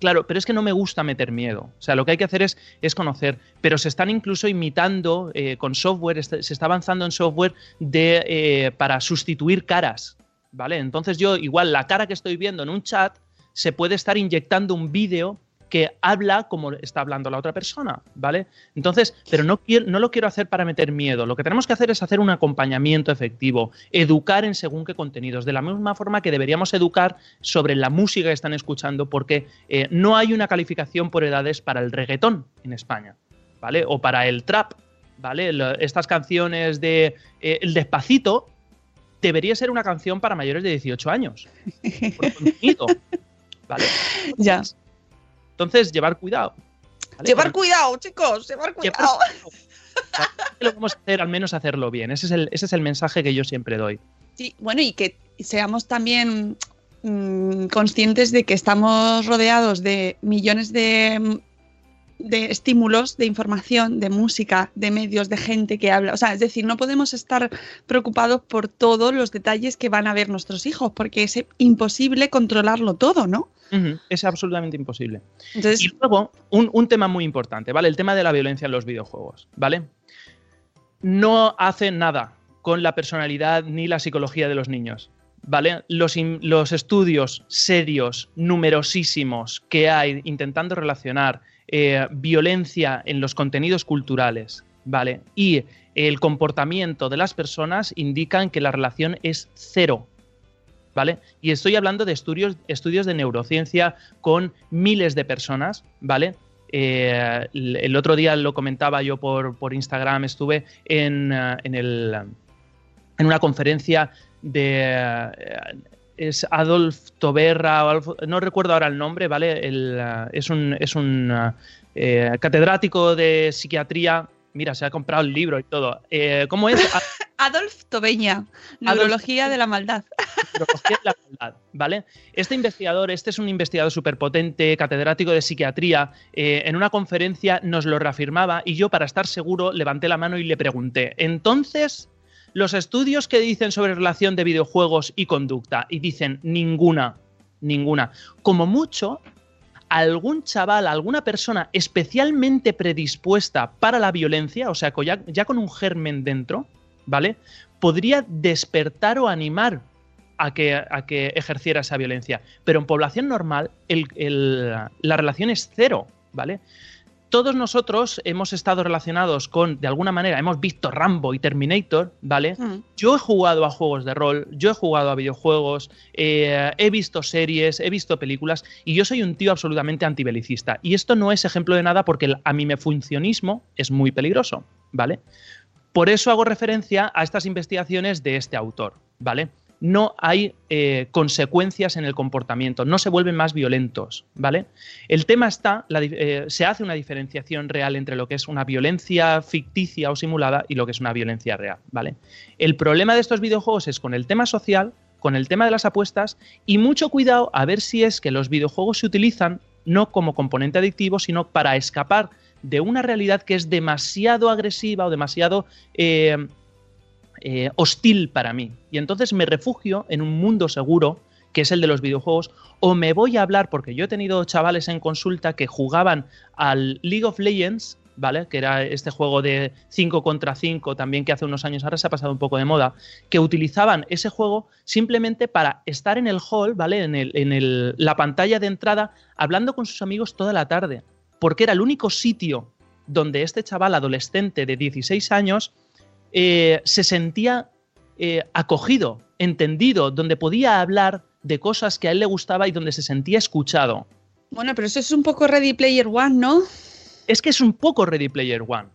Claro, pero es que no me gusta meter miedo. O sea, lo que hay que hacer es, es conocer. Pero se están incluso imitando eh, con software, este- se está avanzando en software de, eh, para sustituir caras. ¿Vale? Entonces yo, igual, la cara que estoy viendo en un chat, se puede estar inyectando un vídeo que habla como está hablando la otra persona, ¿vale? Entonces, pero no, quiero, no lo quiero hacer para meter miedo. Lo que tenemos que hacer es hacer un acompañamiento efectivo, educar en según qué contenidos, de la misma forma que deberíamos educar sobre la música que están escuchando, porque eh, no hay una calificación por edades para el reggaetón en España, ¿vale? O para el trap, ¿vale? Lo- estas canciones de eh, El Despacito debería ser una canción para mayores de 18 años, por *laughs* contenido, ¿vale? Ya. Entonces, llevar cuidado. ¿vale? Llevar cuidado, chicos, llevar cuidado. *laughs* Lo vamos a hacer, al menos hacerlo bien. Ese es, el, ese es el mensaje que yo siempre doy. Sí, bueno, y que seamos también mm, conscientes de que estamos rodeados de millones de, de estímulos, de información, de música, de medios, de gente que habla. O sea, es decir, no podemos estar preocupados por todos los detalles que van a ver nuestros hijos, porque es imposible controlarlo todo, ¿no? Es absolutamente imposible. Entonces, Y luego, un, un tema muy importante, ¿vale? El tema de la violencia en los videojuegos, ¿vale? No hace nada con la personalidad ni la psicología de los niños, ¿vale? Los, los estudios serios, numerosísimos que hay intentando relacionar eh, violencia en los contenidos culturales, ¿vale? Y el comportamiento de las personas indican que la relación es cero, ¿vale? Y estoy hablando de estudios, estudios de neurociencia con miles de personas, ¿vale? Eh, el, otro día lo comentaba yo por, por Instagram, estuve en, eh, en, el, en una conferencia de... es Adolf Toberra, o Adolf- no recuerdo ahora el nombre, ¿vale? El, eh, es un, es un eh, catedrático de psiquiatría. Mira, se ha comprado el libro y todo. Eh, ¿Cómo es? *laughs* Adolf Tobeña, Neurología de la Maldad. Neurología de la maldad, ¿vale? Este investigador, este es un investigador superpotente, catedrático de psiquiatría, eh, en una conferencia nos lo reafirmaba y yo para estar seguro levanté la mano y le pregunté, entonces, los estudios que dicen sobre relación de videojuegos y conducta, y dicen ninguna, ninguna, como mucho, algún chaval, alguna persona especialmente predispuesta para la violencia, o sea, ya, ya con un germen dentro, ¿vale? Podría despertar o animar a que, a que ejerciera esa violencia. Pero en población normal, el- el- la relación es cero, ¿vale? Todos nosotros hemos estado relacionados con, de alguna manera, hemos visto Rambo y Terminator, ¿vale? Mm. Yo he jugado a juegos de rol, yo he jugado a videojuegos, eh, he visto series, he visto películas y yo soy un tío absolutamente antibelicista. Y esto no es ejemplo de nada porque el amimefuncionismo es muy peligroso, ¿vale? Por eso hago referencia a estas investigaciones de este autor, ¿vale? No hay eh, consecuencias en el comportamiento, no se vuelven más violentos, ¿vale? El tema está, la eh, se hace una diferenciación real entre lo que es una violencia ficticia o simulada y lo que es una violencia real, ¿vale? El problema de estos videojuegos es con el tema social, con el tema de las apuestas y mucho cuidado a ver si es que los videojuegos se utilizan no como componente adictivo, sino para escapar de una realidad que es demasiado agresiva o demasiado eh, eh, hostil para mí. Y entonces me refugio en un mundo seguro, que es el de los videojuegos, o me voy a hablar, porque yo he tenido chavales en consulta que jugaban al League of Legends, ¿vale? Que era este juego de 5 contra 5, también que hace unos años ahora se ha pasado un poco de moda, que utilizaban ese juego simplemente para estar en el hall, ¿vale? En, el, en el- la pantalla de entrada, hablando con sus amigos toda la tarde, porque era el único sitio donde este chaval adolescente de 16 años eh, se sentía eh, acogido, entendido, donde podía hablar de cosas que a él le gustaba y donde se sentía escuchado. Bueno, pero eso es un poco Ready Player One, ¿no? Es que es un poco Ready Player One.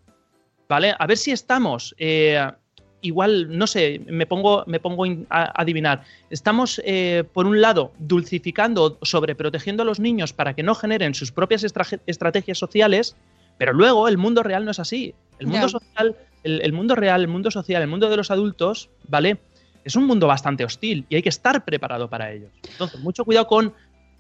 ¿Vale? A ver si estamos. eh, igual, no sé, me pongo, me pongo a adivinar. Estamos, eh, por un lado, dulcificando, sobreprotegiendo a los niños para que no generen sus propias estra- estrategias sociales, pero luego el mundo real no es así. El mundo social, el, el mundo real, el mundo social, el mundo de los adultos, ¿vale? Es un mundo bastante hostil y hay que estar preparado para ellos. Entonces, mucho cuidado con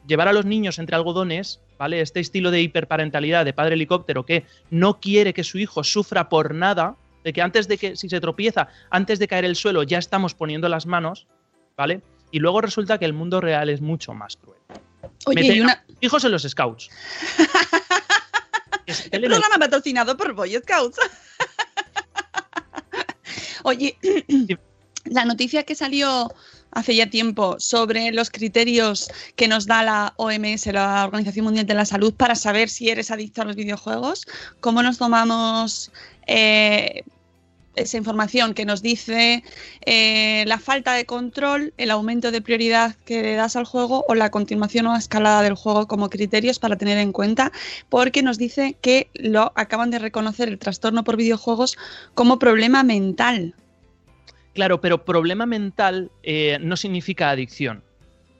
llevar a los niños entre algodones, ¿vale? Este estilo de hiperparentalidad de padre helicóptero que no quiere que su hijo sufra por nada, de que antes de que, si se tropieza, antes de caer el suelo, ya estamos poniendo las manos, ¿vale? Y luego resulta que el mundo real es mucho más cruel. Oye, Meter y una, Hijos en los scouts. *laughs* El- programa patrocinado por Boy Scouts. Oye, *clears throat* la noticia que salió hace ya tiempo sobre los criterios que nos da la OMS, la Organización Mundial de la Salud, para saber si eres adicto a los videojuegos, ¿cómo nos tomamos eh, esa información que nos dice eh, la falta de control, el aumento de prioridad que le das al juego o la continuación o escalada del juego como criterios para tener en cuenta? Porque nos dice que lo acaban de reconocer el trastorno por videojuegos como problema mental. Claro, pero problema mental eh, no significa adicción.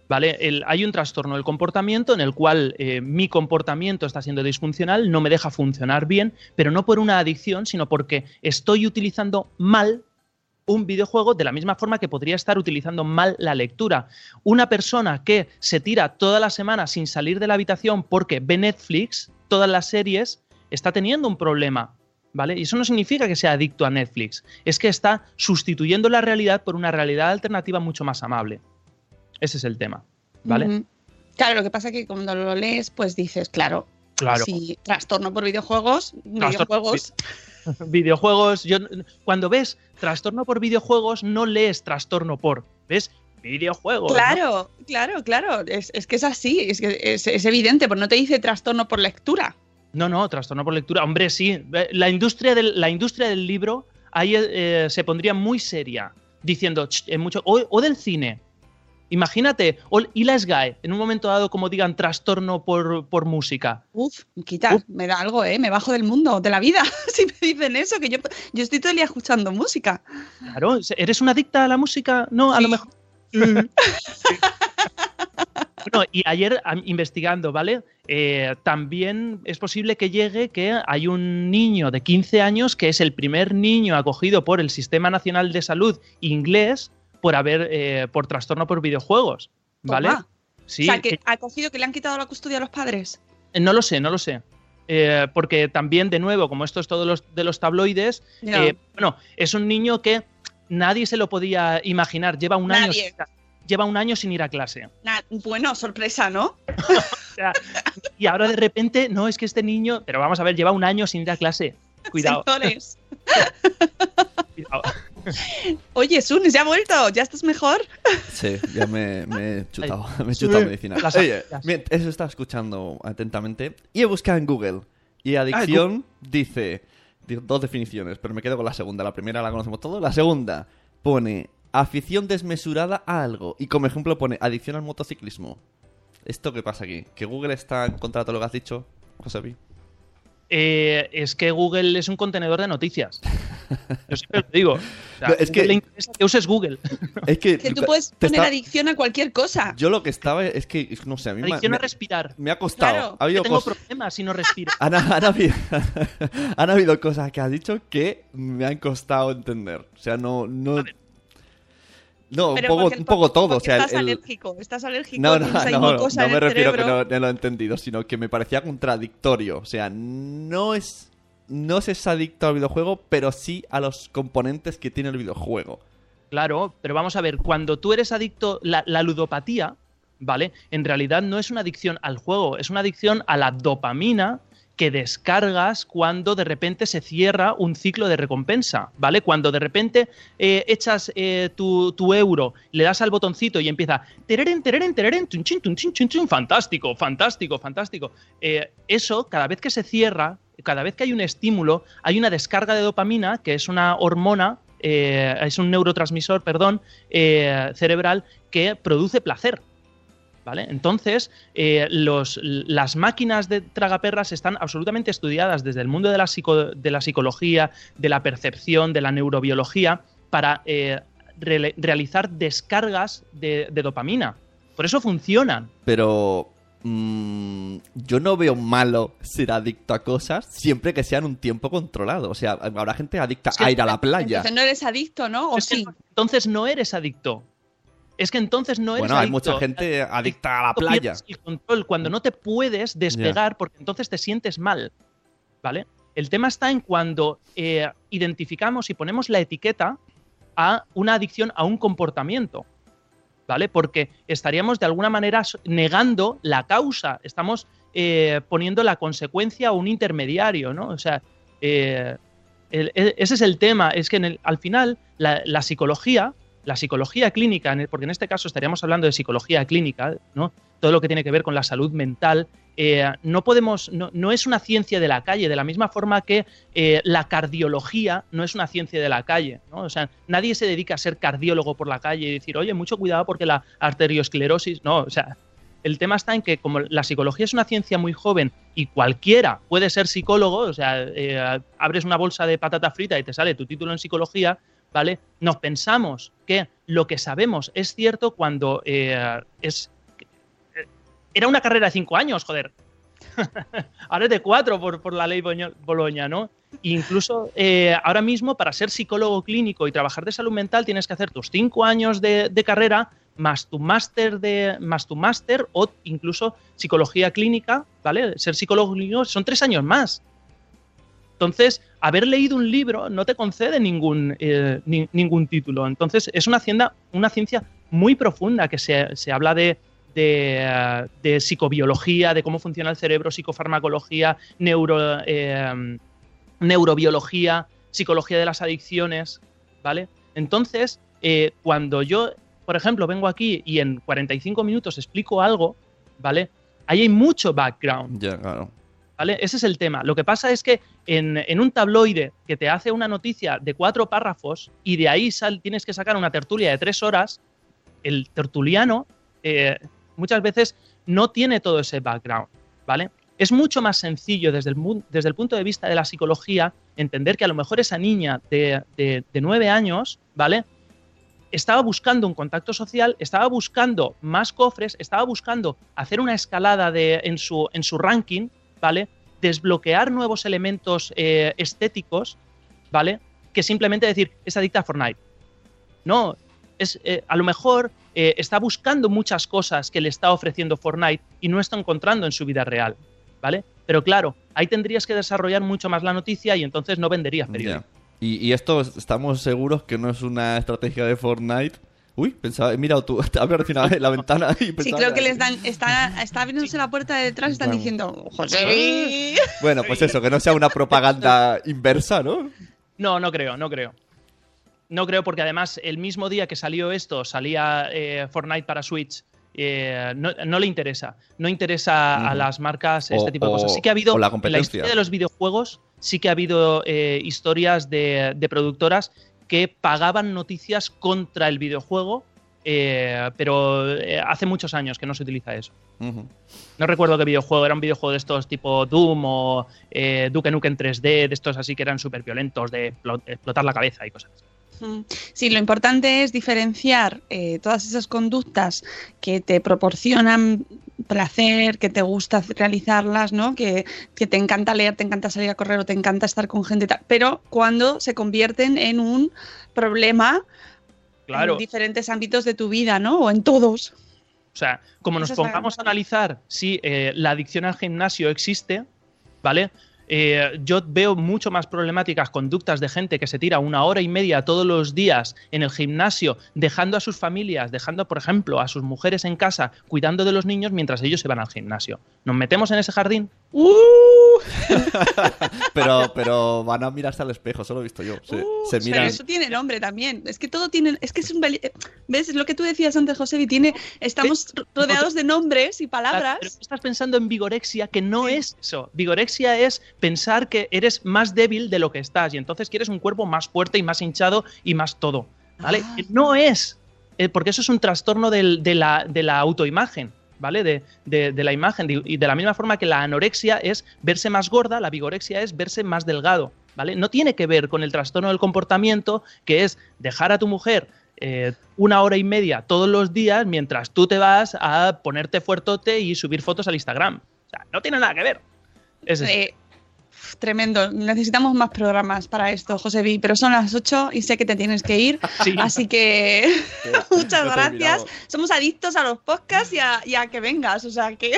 ¿Vale? Hay un trastorno del comportamiento en el cual eh, mi comportamiento está siendo disfuncional, no me deja funcionar bien, pero no por una adicción, sino porque estoy utilizando mal un videojuego de la misma forma que podría estar utilizando mal la lectura. Una persona que se tira toda la semana sin salir de la habitación porque ve Netflix, todas las series, está teniendo un problema. ¿Vale? Y eso no significa que sea adicto a Netflix, es que está sustituyendo la realidad por una realidad alternativa mucho más amable. Ese es el tema. ¿Vale? Claro, lo que pasa es que cuando lo lees, pues dices, claro, Claro. si trastorno por videojuegos, Trastorno- videojuegos, *laughs* Videojuegos, yo cuando ves trastorno por videojuegos, no lees trastorno por, ves videojuegos. ¿no? claro, claro, claro, es, es que es así, es que es, es evidente, pero no te dice trastorno por lectura. No, no, trastorno por lectura. Hombre, sí. La industria del, la industria del libro ahí eh, se pondría muy seria, diciendo, "Ch, en mucho, o, o del cine. Imagínate, o y la SGAE, en un momento dado, como digan, trastorno por, por música. Uf, quita, Uf. me da algo, ¿eh? Me bajo del mundo, de la vida, *laughs* si me dicen eso, que yo, yo estoy todo el día escuchando música. Claro, ¿eres una adicta a la música? No, a lo mejor. *laughs* Bueno, y ayer investigando, ¿vale? Eh, también es posible que llegue que hay un niño de 15 años que es el primer niño acogido por el Sistema Nacional de Salud inglés por haber eh, por trastorno por videojuegos, ¿vale? Toma. Sí, o sea, que que- ha cogido que le han quitado la custodia a los padres. eh, no lo sé, no lo sé. Eh, porque también, de nuevo, como esto es todo los, de los tabloides, eh, bueno, es un niño que nadie se lo podía imaginar. Lleva un año, Nadie. lleva un año sin ir a clase. Na- bueno, sorpresa, ¿no? *laughs* O sea, y ahora de repente, no, es que este niño, pero vamos a ver, lleva un año sin ir a clase. Cuidado, *laughs* cuidado. Oye, Sun, ¿ya ha vuelto? ¿Ya estás mejor? Sí, ya me, me he chutado, *laughs* me he Sí. chutado medicina. Las Oye, eso está escuchando atentamente. Y he buscado en Google. Y adicción dice di- dos definiciones, pero me quedo con la segunda. La primera la conocemos todos. La segunda pone afición desmesurada a algo. Y como ejemplo pone adicción al motociclismo. ¿Esto qué pasa aquí? ¿Que Google está en contra de todo lo que has dicho, Josepi? Eh, es que Google es un contenedor de noticias. *laughs* Yo siempre lo digo. O sea, No, es que- le interesa que uses Google. *laughs* Es que, Que tú puedes poner está- adicción a cualquier cosa. Yo lo que estaba es que, no sé, a mí me- Adicción me, a respirar. me ha costado. Claro, ha habido Yo tengo cosas- problemas si no respiro. *laughs* Han, han habido, han habido cosas que has dicho que me han costado entender. O sea, no. no no, un poco, porque- un poco todo. O sea, estás el- alérgico. Estás alérgico. no, no, no, no me refiero que cerebro. no, no lo he entendido, sino que me parecía contradictorio. O sea, no es. No se es adicto al videojuego, pero sí a los componentes que tiene el videojuego. Claro, pero vamos a ver, cuando tú eres adicto, la, la ludopatía, ¿vale? En realidad no es una adicción al juego, es una adicción a la dopamina que descargas cuando de repente se cierra un ciclo de recompensa, ¿vale? Cuando de repente eh, echas eh, tu, euro, le das al botoncito y empieza tereren, tereren, tereren, chin, tun, chin, chin, chin, fantástico, fantástico, fantástico. Eh, eso, cada vez que se cierra, cada vez que hay un estímulo, hay una descarga de dopamina, que es una hormona, eh, es un neurotransmisor, perdón, cerebral que produce placer. ¿Vale? Entonces, eh, los, las máquinas de tragaperras están absolutamente estudiadas desde el mundo de la, psico- de la psicología, de la percepción, de la neurobiología, para eh, realizar descargas de, de dopamina. Por eso funcionan. Pero. mm, yo no veo malo ser adicto a cosas siempre que sean un tiempo controlado. O sea, habrá gente adicta Es que- a ir a la playa. Entonces no eres adicto, ¿no? ¿O sí? entonces no eres adicto. Es que entonces no eres Bueno, hay adicto. mucha gente adicta a la playa. el control cuando no te puedes despegar porque entonces te sientes mal. ¿Vale? El tema está en cuando eh, identificamos y ponemos la etiqueta a una adicción a un comportamiento. ¿Vale? Porque estaríamos de alguna manera negando la causa. Estamos eh, poniendo la consecuencia a un intermediario, ¿no? O sea, eh, el- e- ese es el tema. Es que en el- al final la, la psicología, la psicología clínica, porque en este caso estaríamos hablando de psicología clínica, ¿no? Todo lo que tiene que ver con la salud mental, eh, no podemos, no, no es una ciencia de la calle, de la misma forma que eh, la cardiología no es una ciencia de la calle, ¿no? O sea, nadie se dedica a ser cardiólogo por la calle y decir, oye, mucho cuidado porque la arteriosclerosis, no, o sea, el tema está en que como la psicología es una ciencia muy joven y cualquiera puede ser psicólogo, o sea, eh, abres una bolsa de patata frita y te sale tu título en psicología, ¿vale? Nos pensamos que lo que sabemos es cierto cuando eh, es... eh, Era una carrera de cinco años, joder. *laughs* ahora es de cuatro por, por la ley Boloña, ¿no? Incluso eh, ahora mismo para ser psicólogo clínico y trabajar de salud mental tienes que hacer tus cinco años de, de carrera más tu máster de más tu máster o incluso psicología clínica, ¿vale? Ser psicólogo clínico son tres años más. Entonces, haber leído un libro no te concede ningún, eh, ni- ningún título. Entonces, es una, hacienda, una ciencia muy profunda que se, se habla de, de, de psicobiología, de cómo funciona el cerebro, psicofarmacología, neuro, eh, neurobiología, psicología de las adicciones, ¿vale? Entonces, eh, cuando yo, por ejemplo, vengo aquí y en 45 minutos explico algo, ¿vale? Ahí hay mucho background. Ya, claro. ¿Vale? Ese es el tema. Lo que pasa es que en, en un tabloide que te hace una noticia de cuatro párrafos y de ahí sal- tienes que sacar una tertulia de tres horas, el tertuliano eh, muchas veces no tiene todo ese background, ¿vale? Es mucho más sencillo desde el, desde el punto de vista de la psicología entender que a lo mejor esa niña de, de, de nueve años, ¿vale? Estaba buscando un contacto social, estaba buscando más cofres, estaba buscando hacer una escalada de, en, su, en su ranking, ¿vale? Desbloquear nuevos elementos eh, estéticos, ¿vale? Que simplemente decir, es adicta a Fortnite. No, es, eh, a lo mejor eh, está buscando muchas cosas que le está ofreciendo Fortnite y no está encontrando en su vida real, ¿vale? Pero claro, ahí tendrías que desarrollar mucho más la noticia y entonces no venderías periódico. Y, y esto estamos seguros que no es una estrategia de Fortnite. Uy, pensaba, he mirado tú, *laughs* te había recién la ventana y Sí, pensaba creo que les dan, está, está abriéndose la puerta de detrás y están Vamos. diciendo, José. Bueno, pues eso, que no sea una propaganda inversa, ¿no? No, no creo, no creo. No creo porque además el mismo día que salió esto salía eh, Fortnite para Switch. eh, no, no le interesa. No interesa a las marcas O- este tipo de cosas. Sí que ha habido la en la competencia. historia de los videojuegos, sí que ha habido eh, historias de, de productoras que pagaban noticias contra el videojuego, eh, pero eh, hace muchos años que no se utiliza eso. No recuerdo qué videojuego, era un videojuego de estos tipo Doom o eh, Duke Nukem 3D, de estos así que eran súper violentos, de explo- explotar la cabeza y cosas así. Sí, lo importante es diferenciar eh, todas esas conductas que te proporcionan placer, que te gusta realizarlas, ¿no? Que, que te encanta leer, te encanta salir a correr o te encanta estar con gente tal, pero cuando se convierten en un problema Claro, en diferentes ámbitos de tu vida, ¿no? O en todos. o sea, como nos pongamos a analizar si eh, la adicción al gimnasio existe, ¿vale? Eh, yo veo mucho más problemáticas conductas de gente que se tira una hora y media todos los días en el gimnasio, dejando a sus familias, dejando, por ejemplo, a sus mujeres en casa, cuidando de los niños mientras ellos se van al gimnasio. ¿Nos metemos en ese jardín? ¡Uh! *laughs* Pero, pero van a mirarse al espejo, eso lo he visto yo. Se, Uh, se pero eso tiene nombre también. Es que todo tiene. Es que es un. ¿Ves? Es lo que tú decías antes, José. Tiene, estamos ro- rodeados de nombres y palabras. Pero tú estás pensando en vigorexia, que no es eso. Vigorexia es pensar que eres más débil de lo que estás y entonces quieres un cuerpo más fuerte y más hinchado y más todo. ¿Vale? Ah. No es. eh, porque eso es un trastorno del- de, la, de la autoimagen. ¿Vale? De, de- de la imagen. Y de la misma forma que la anorexia es verse más gorda, la vigorexia es verse más delgado. ¿Vale? No tiene que ver con el trastorno del comportamiento, que es dejar a tu mujer eh, una hora y media todos los días mientras tú te vas a ponerte fuertote y subir fotos al Instagram. O sea, no tiene nada que ver. Es. Eh, tremendo. Necesitamos más programas para esto, José Vi, pero son las 8 y sé que te tienes que ir. *laughs* Sí. Así que *laughs* *laughs* muchas No gracias. Somos adictos a los podcasts y a, y a que vengas. O sea que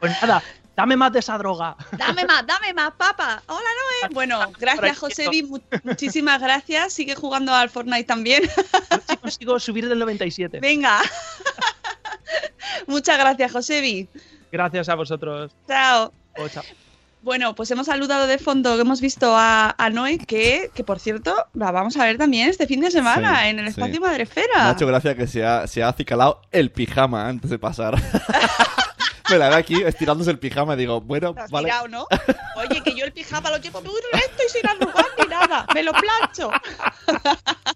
Pues nada, dame más de esa droga. dame más, dame más, papa. Hola, Noé. Bueno, gracias, José Vi. mu- muchísimas gracias. Sigue jugando al Fortnite también. A ver si consigo subir del 97. Venga. Muchas gracias, José Vi. Gracias a vosotros. Chao. Oh, chao. Bueno, pues hemos saludado de fondo, que hemos visto a, a Noé, que, que por cierto, la vamos a ver también este fin de semana Sí, en el sí. espacio Me ha Madrefera. hecho gracia que se ha, se ha acicalado el pijama antes de pasar. *laughs* Me la ve aquí estirándose el pijama y digo, bueno, Te has vale. tirado, ¿no? Oye, que yo el pijama lo llevo muy recto y sin arrugar ni nada. Me lo plancho. *laughs*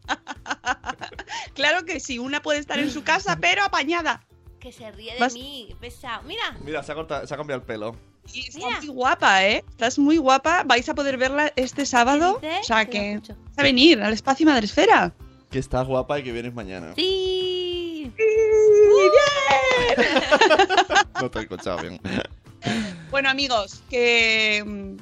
claro que sí, una puede estar en su casa, pero apañada. Que se ríe de Vas- mí, pesado. Mira, Mira, se ha, cortado- se ha cambiado el pelo. Y está Mira. muy guapa, ¿eh? Estás muy guapa. Vais a poder verla este sábado. O sea que vas a venir al espacio Madresfera. Que estás guapa y que vienes mañana. Sí. *laughs* No te he escuchado bien. Bueno, amigos, que,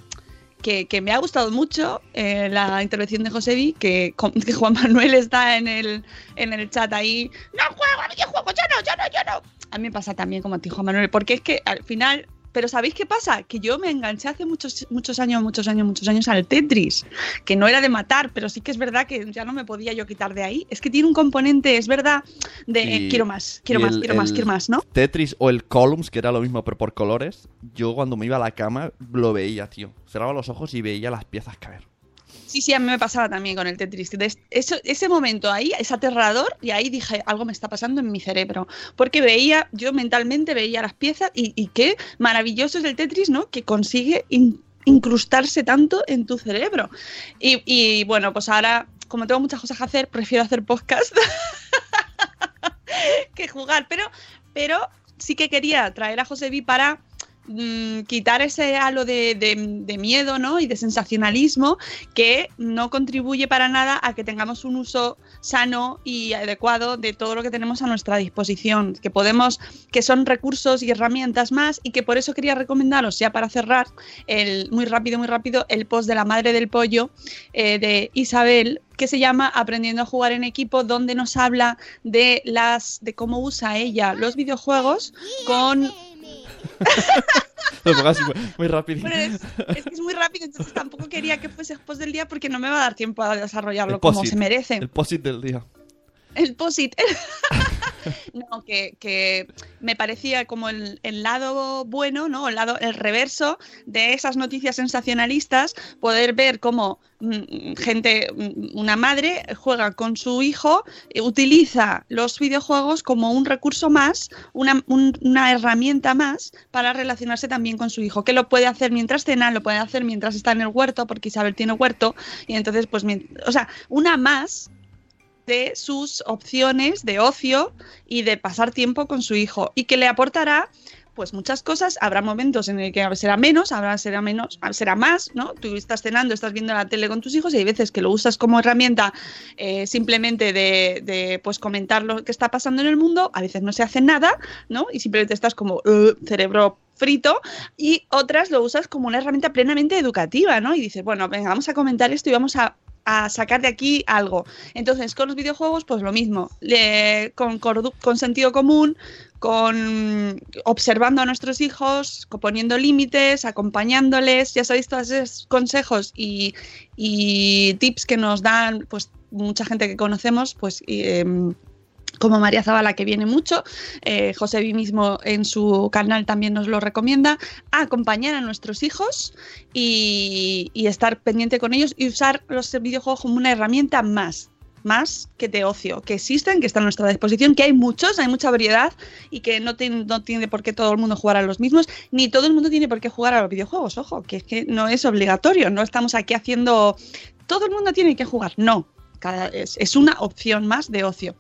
que, que me ha gustado mucho eh, la intervención de Josebi, que, que Juan Manuel está en el, en el chat ahí. ¡No juego a videojuegos! ¡Yo no, yo no, yo no! A mí me pasa también como a ti, Juan Manuel, porque es que al final. Pero ¿sabéis qué pasa? Que yo me enganché hace muchos, muchos años, muchos años, muchos años al Tetris, que no era de matar, pero sí que es verdad que ya no me podía yo quitar de ahí. Es que tiene un componente, es verdad, de eh, quiero más, quiero más, el- quiero más, quiero más, ¿no? Tetris o el Columns, que era lo mismo pero por colores, yo cuando me iba a la cama lo veía, tío. Cerraba los ojos y veía las piezas caer. Sí, sí, a mí me pasaba también con el Tetris. Ese momento ahí es aterrador y ahí dije, algo me está pasando en mi cerebro. Porque veía, yo mentalmente veía las piezas y, qué maravilloso es el Tetris, ¿no? Que consigue in- incrustarse tanto en tu cerebro. Y, y, bueno, pues ahora, como tengo muchas cosas que hacer, prefiero hacer podcast. *laughs* que jugar. Pero, pero sí que quería traer a Josebi para mm, quitar ese halo de, miedo ¿no? y de sensacionalismo que no contribuye para nada a que tengamos un uso sano y adecuado de todo lo que tenemos a nuestra disposición, que podemos, que son recursos y herramientas más y que por eso quería recomendaros ya para cerrar el muy rápido, muy rápido, el post de la madre del pollo eh, de Isabel que se llama Aprendiendo a jugar en equipo, donde nos habla de las de cómo usa ella los videojuegos con *laughs* Lo pongo así muy, rápido. Es, es que es muy rápido, entonces tampoco quería que fuese post del día porque no me va a dar tiempo a desarrollarlo El como se merece. El posit del día. El posit. *laughs* no, que, que me parecía como el, el lado bueno, ¿no? El lado, el reverso de esas noticias sensacionalistas, poder ver cómo mm, gente, mm, una madre juega con su hijo, eh, utiliza los videojuegos como un recurso más, una, un- una herramienta más para relacionarse también con su hijo, que lo puede hacer mientras cena, lo puede hacer mientras está en el huerto, porque Isabel tiene huerto, y entonces, pues, o sea, una más de sus opciones de ocio y de pasar tiempo con su hijo y que le aportará pues muchas cosas, habrá momentos en el que será menos, habrá será menos, será más, ¿no? Tú estás cenando, estás viendo la tele con tus hijos y hay veces que lo usas como herramienta eh, simplemente de, de, pues comentar lo que está pasando en el mundo, a veces no se hace nada, ¿no? Y simplemente estás como "Uh", cerebro frito y otras lo usas como una herramienta plenamente educativa, ¿no? Y dices, bueno, vamos a comentar esto y vamos a a sacar de aquí algo. Entonces, con los videojuegos, pues lo mismo, con, con sentido común, con observando a nuestros hijos, poniendo límites, acompañándoles, ya sabéis, todos esos consejos y, tips que nos dan pues mucha gente que conocemos, pues em, como María Zavala, que viene mucho, eh, José Vi mismo en su canal también nos lo recomienda, a acompañar a nuestros hijos y, y estar pendiente con ellos y usar los videojuegos como una herramienta más más que de ocio, que existen, que están a nuestra disposición, que hay muchos, hay mucha variedad y que no, tiene- no tiene por qué todo el mundo jugar a los mismos, ni todo el mundo tiene por qué jugar a los videojuegos, ojo, que es que no es obligatorio, no estamos aquí haciendo, todo el mundo tiene que jugar, no. Es, una opción más de ocio.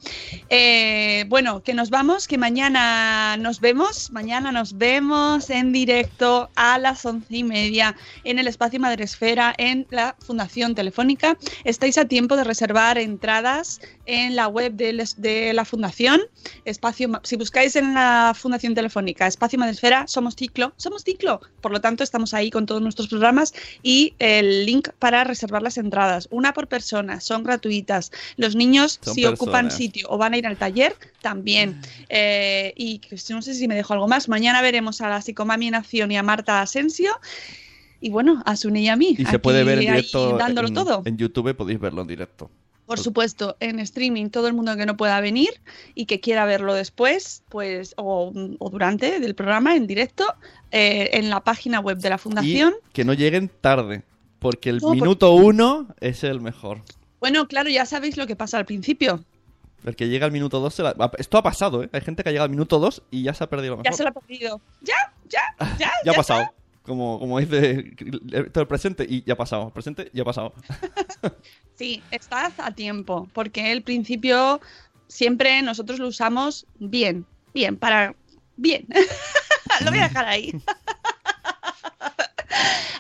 Eh, bueno, que nos vamos, que mañana nos vemos, mañana nos vemos en directo a las once y media en el espacio Madresfera en la Fundación Telefónica. Estáis a tiempo de reservar entradas en la web de, la Fundación. Espacio, si buscáis en la Fundación Telefónica, Espacio Madresfera, somos Ciclo, somos Ciclo. Por lo tanto, estamos ahí con todos nuestros programas y el link para reservar las entradas, una por persona, son gratuitas. Los niños, Son si ocupan sitio o van a ir al taller, también. Eh, y que si- no sé si me dejo algo más. Mañana veremos a la psicomami en acción y a Marta Asensio. Y bueno, a Sune y a mí. Y se puede ver en directo. dándolo en, todo. en YouTube podéis verlo en directo. Por supuesto, en streaming, todo el mundo que no pueda venir y que quiera verlo después, pues, o, o durante del programa en directo, eh, en la página web de la Fundación. Y que no lleguen tarde. Porque el No, porque- minuto uno es el mejor. Bueno, claro, ya sabéis lo que pasa al principio. El que llega al minuto dos se la- Esto ha pasado, ¿eh? Hay gente que ha llegado al minuto dos y ya se ha perdido lo Ya mejor. se lo ha perdido. Ya, ya, *laughs* ya. Ya ha pasado. Como, como dice el presente y ya ha pasado. El presente ya ha pasado. *laughs* Sí, estás a tiempo, porque el principio siempre nosotros lo usamos bien, bien, para bien. *laughs* lo voy a dejar ahí.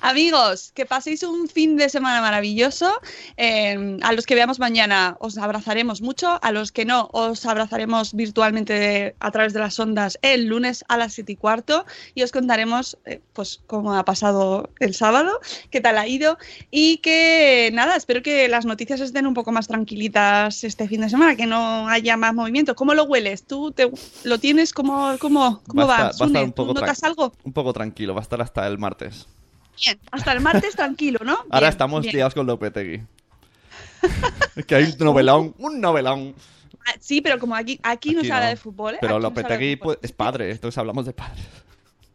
Amigos, que paséis un fin de semana maravilloso. Eh, a los que veamos mañana os abrazaremos mucho. A los que no, os abrazaremos virtualmente a través de las ondas el lunes a las 7 y cuarto. Y os contaremos, eh, pues, cómo ha pasado el sábado, qué tal ha ido. Y que nada, espero que las noticias estén un poco más tranquilitas este fin de semana, que no haya más movimiento. ¿Cómo lo hueles? ¿Tú te, lo tienes? ¿Cómo, cómo, cómo Va va? estar- va a estar Sune, un poco ¿Tú notas algo? Un poco tranquilo. Va a estar hasta el martes. Bien, hasta el martes tranquilo, ¿no? Ahora Bien, estamos bien. liados con Lopetegui. es que hay un novelón. Un novelón. Ah, Sí, pero como aquí, aquí, no se habla no. de fútbol, ¿eh? Pero Aquí Lopetegui fútbol. pues, es padre. Entonces hablamos de padres.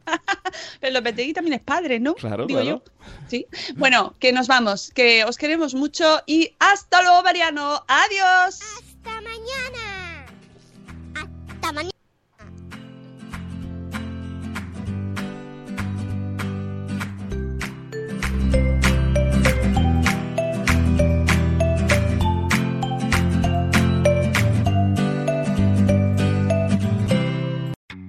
*laughs* Pero Lopetegui también es padre, ¿no? Claro, Digo claro. yo. Sí. Bueno, que nos vamos, que os queremos mucho y hasta luego, Mariano. Adiós. Hasta mañana.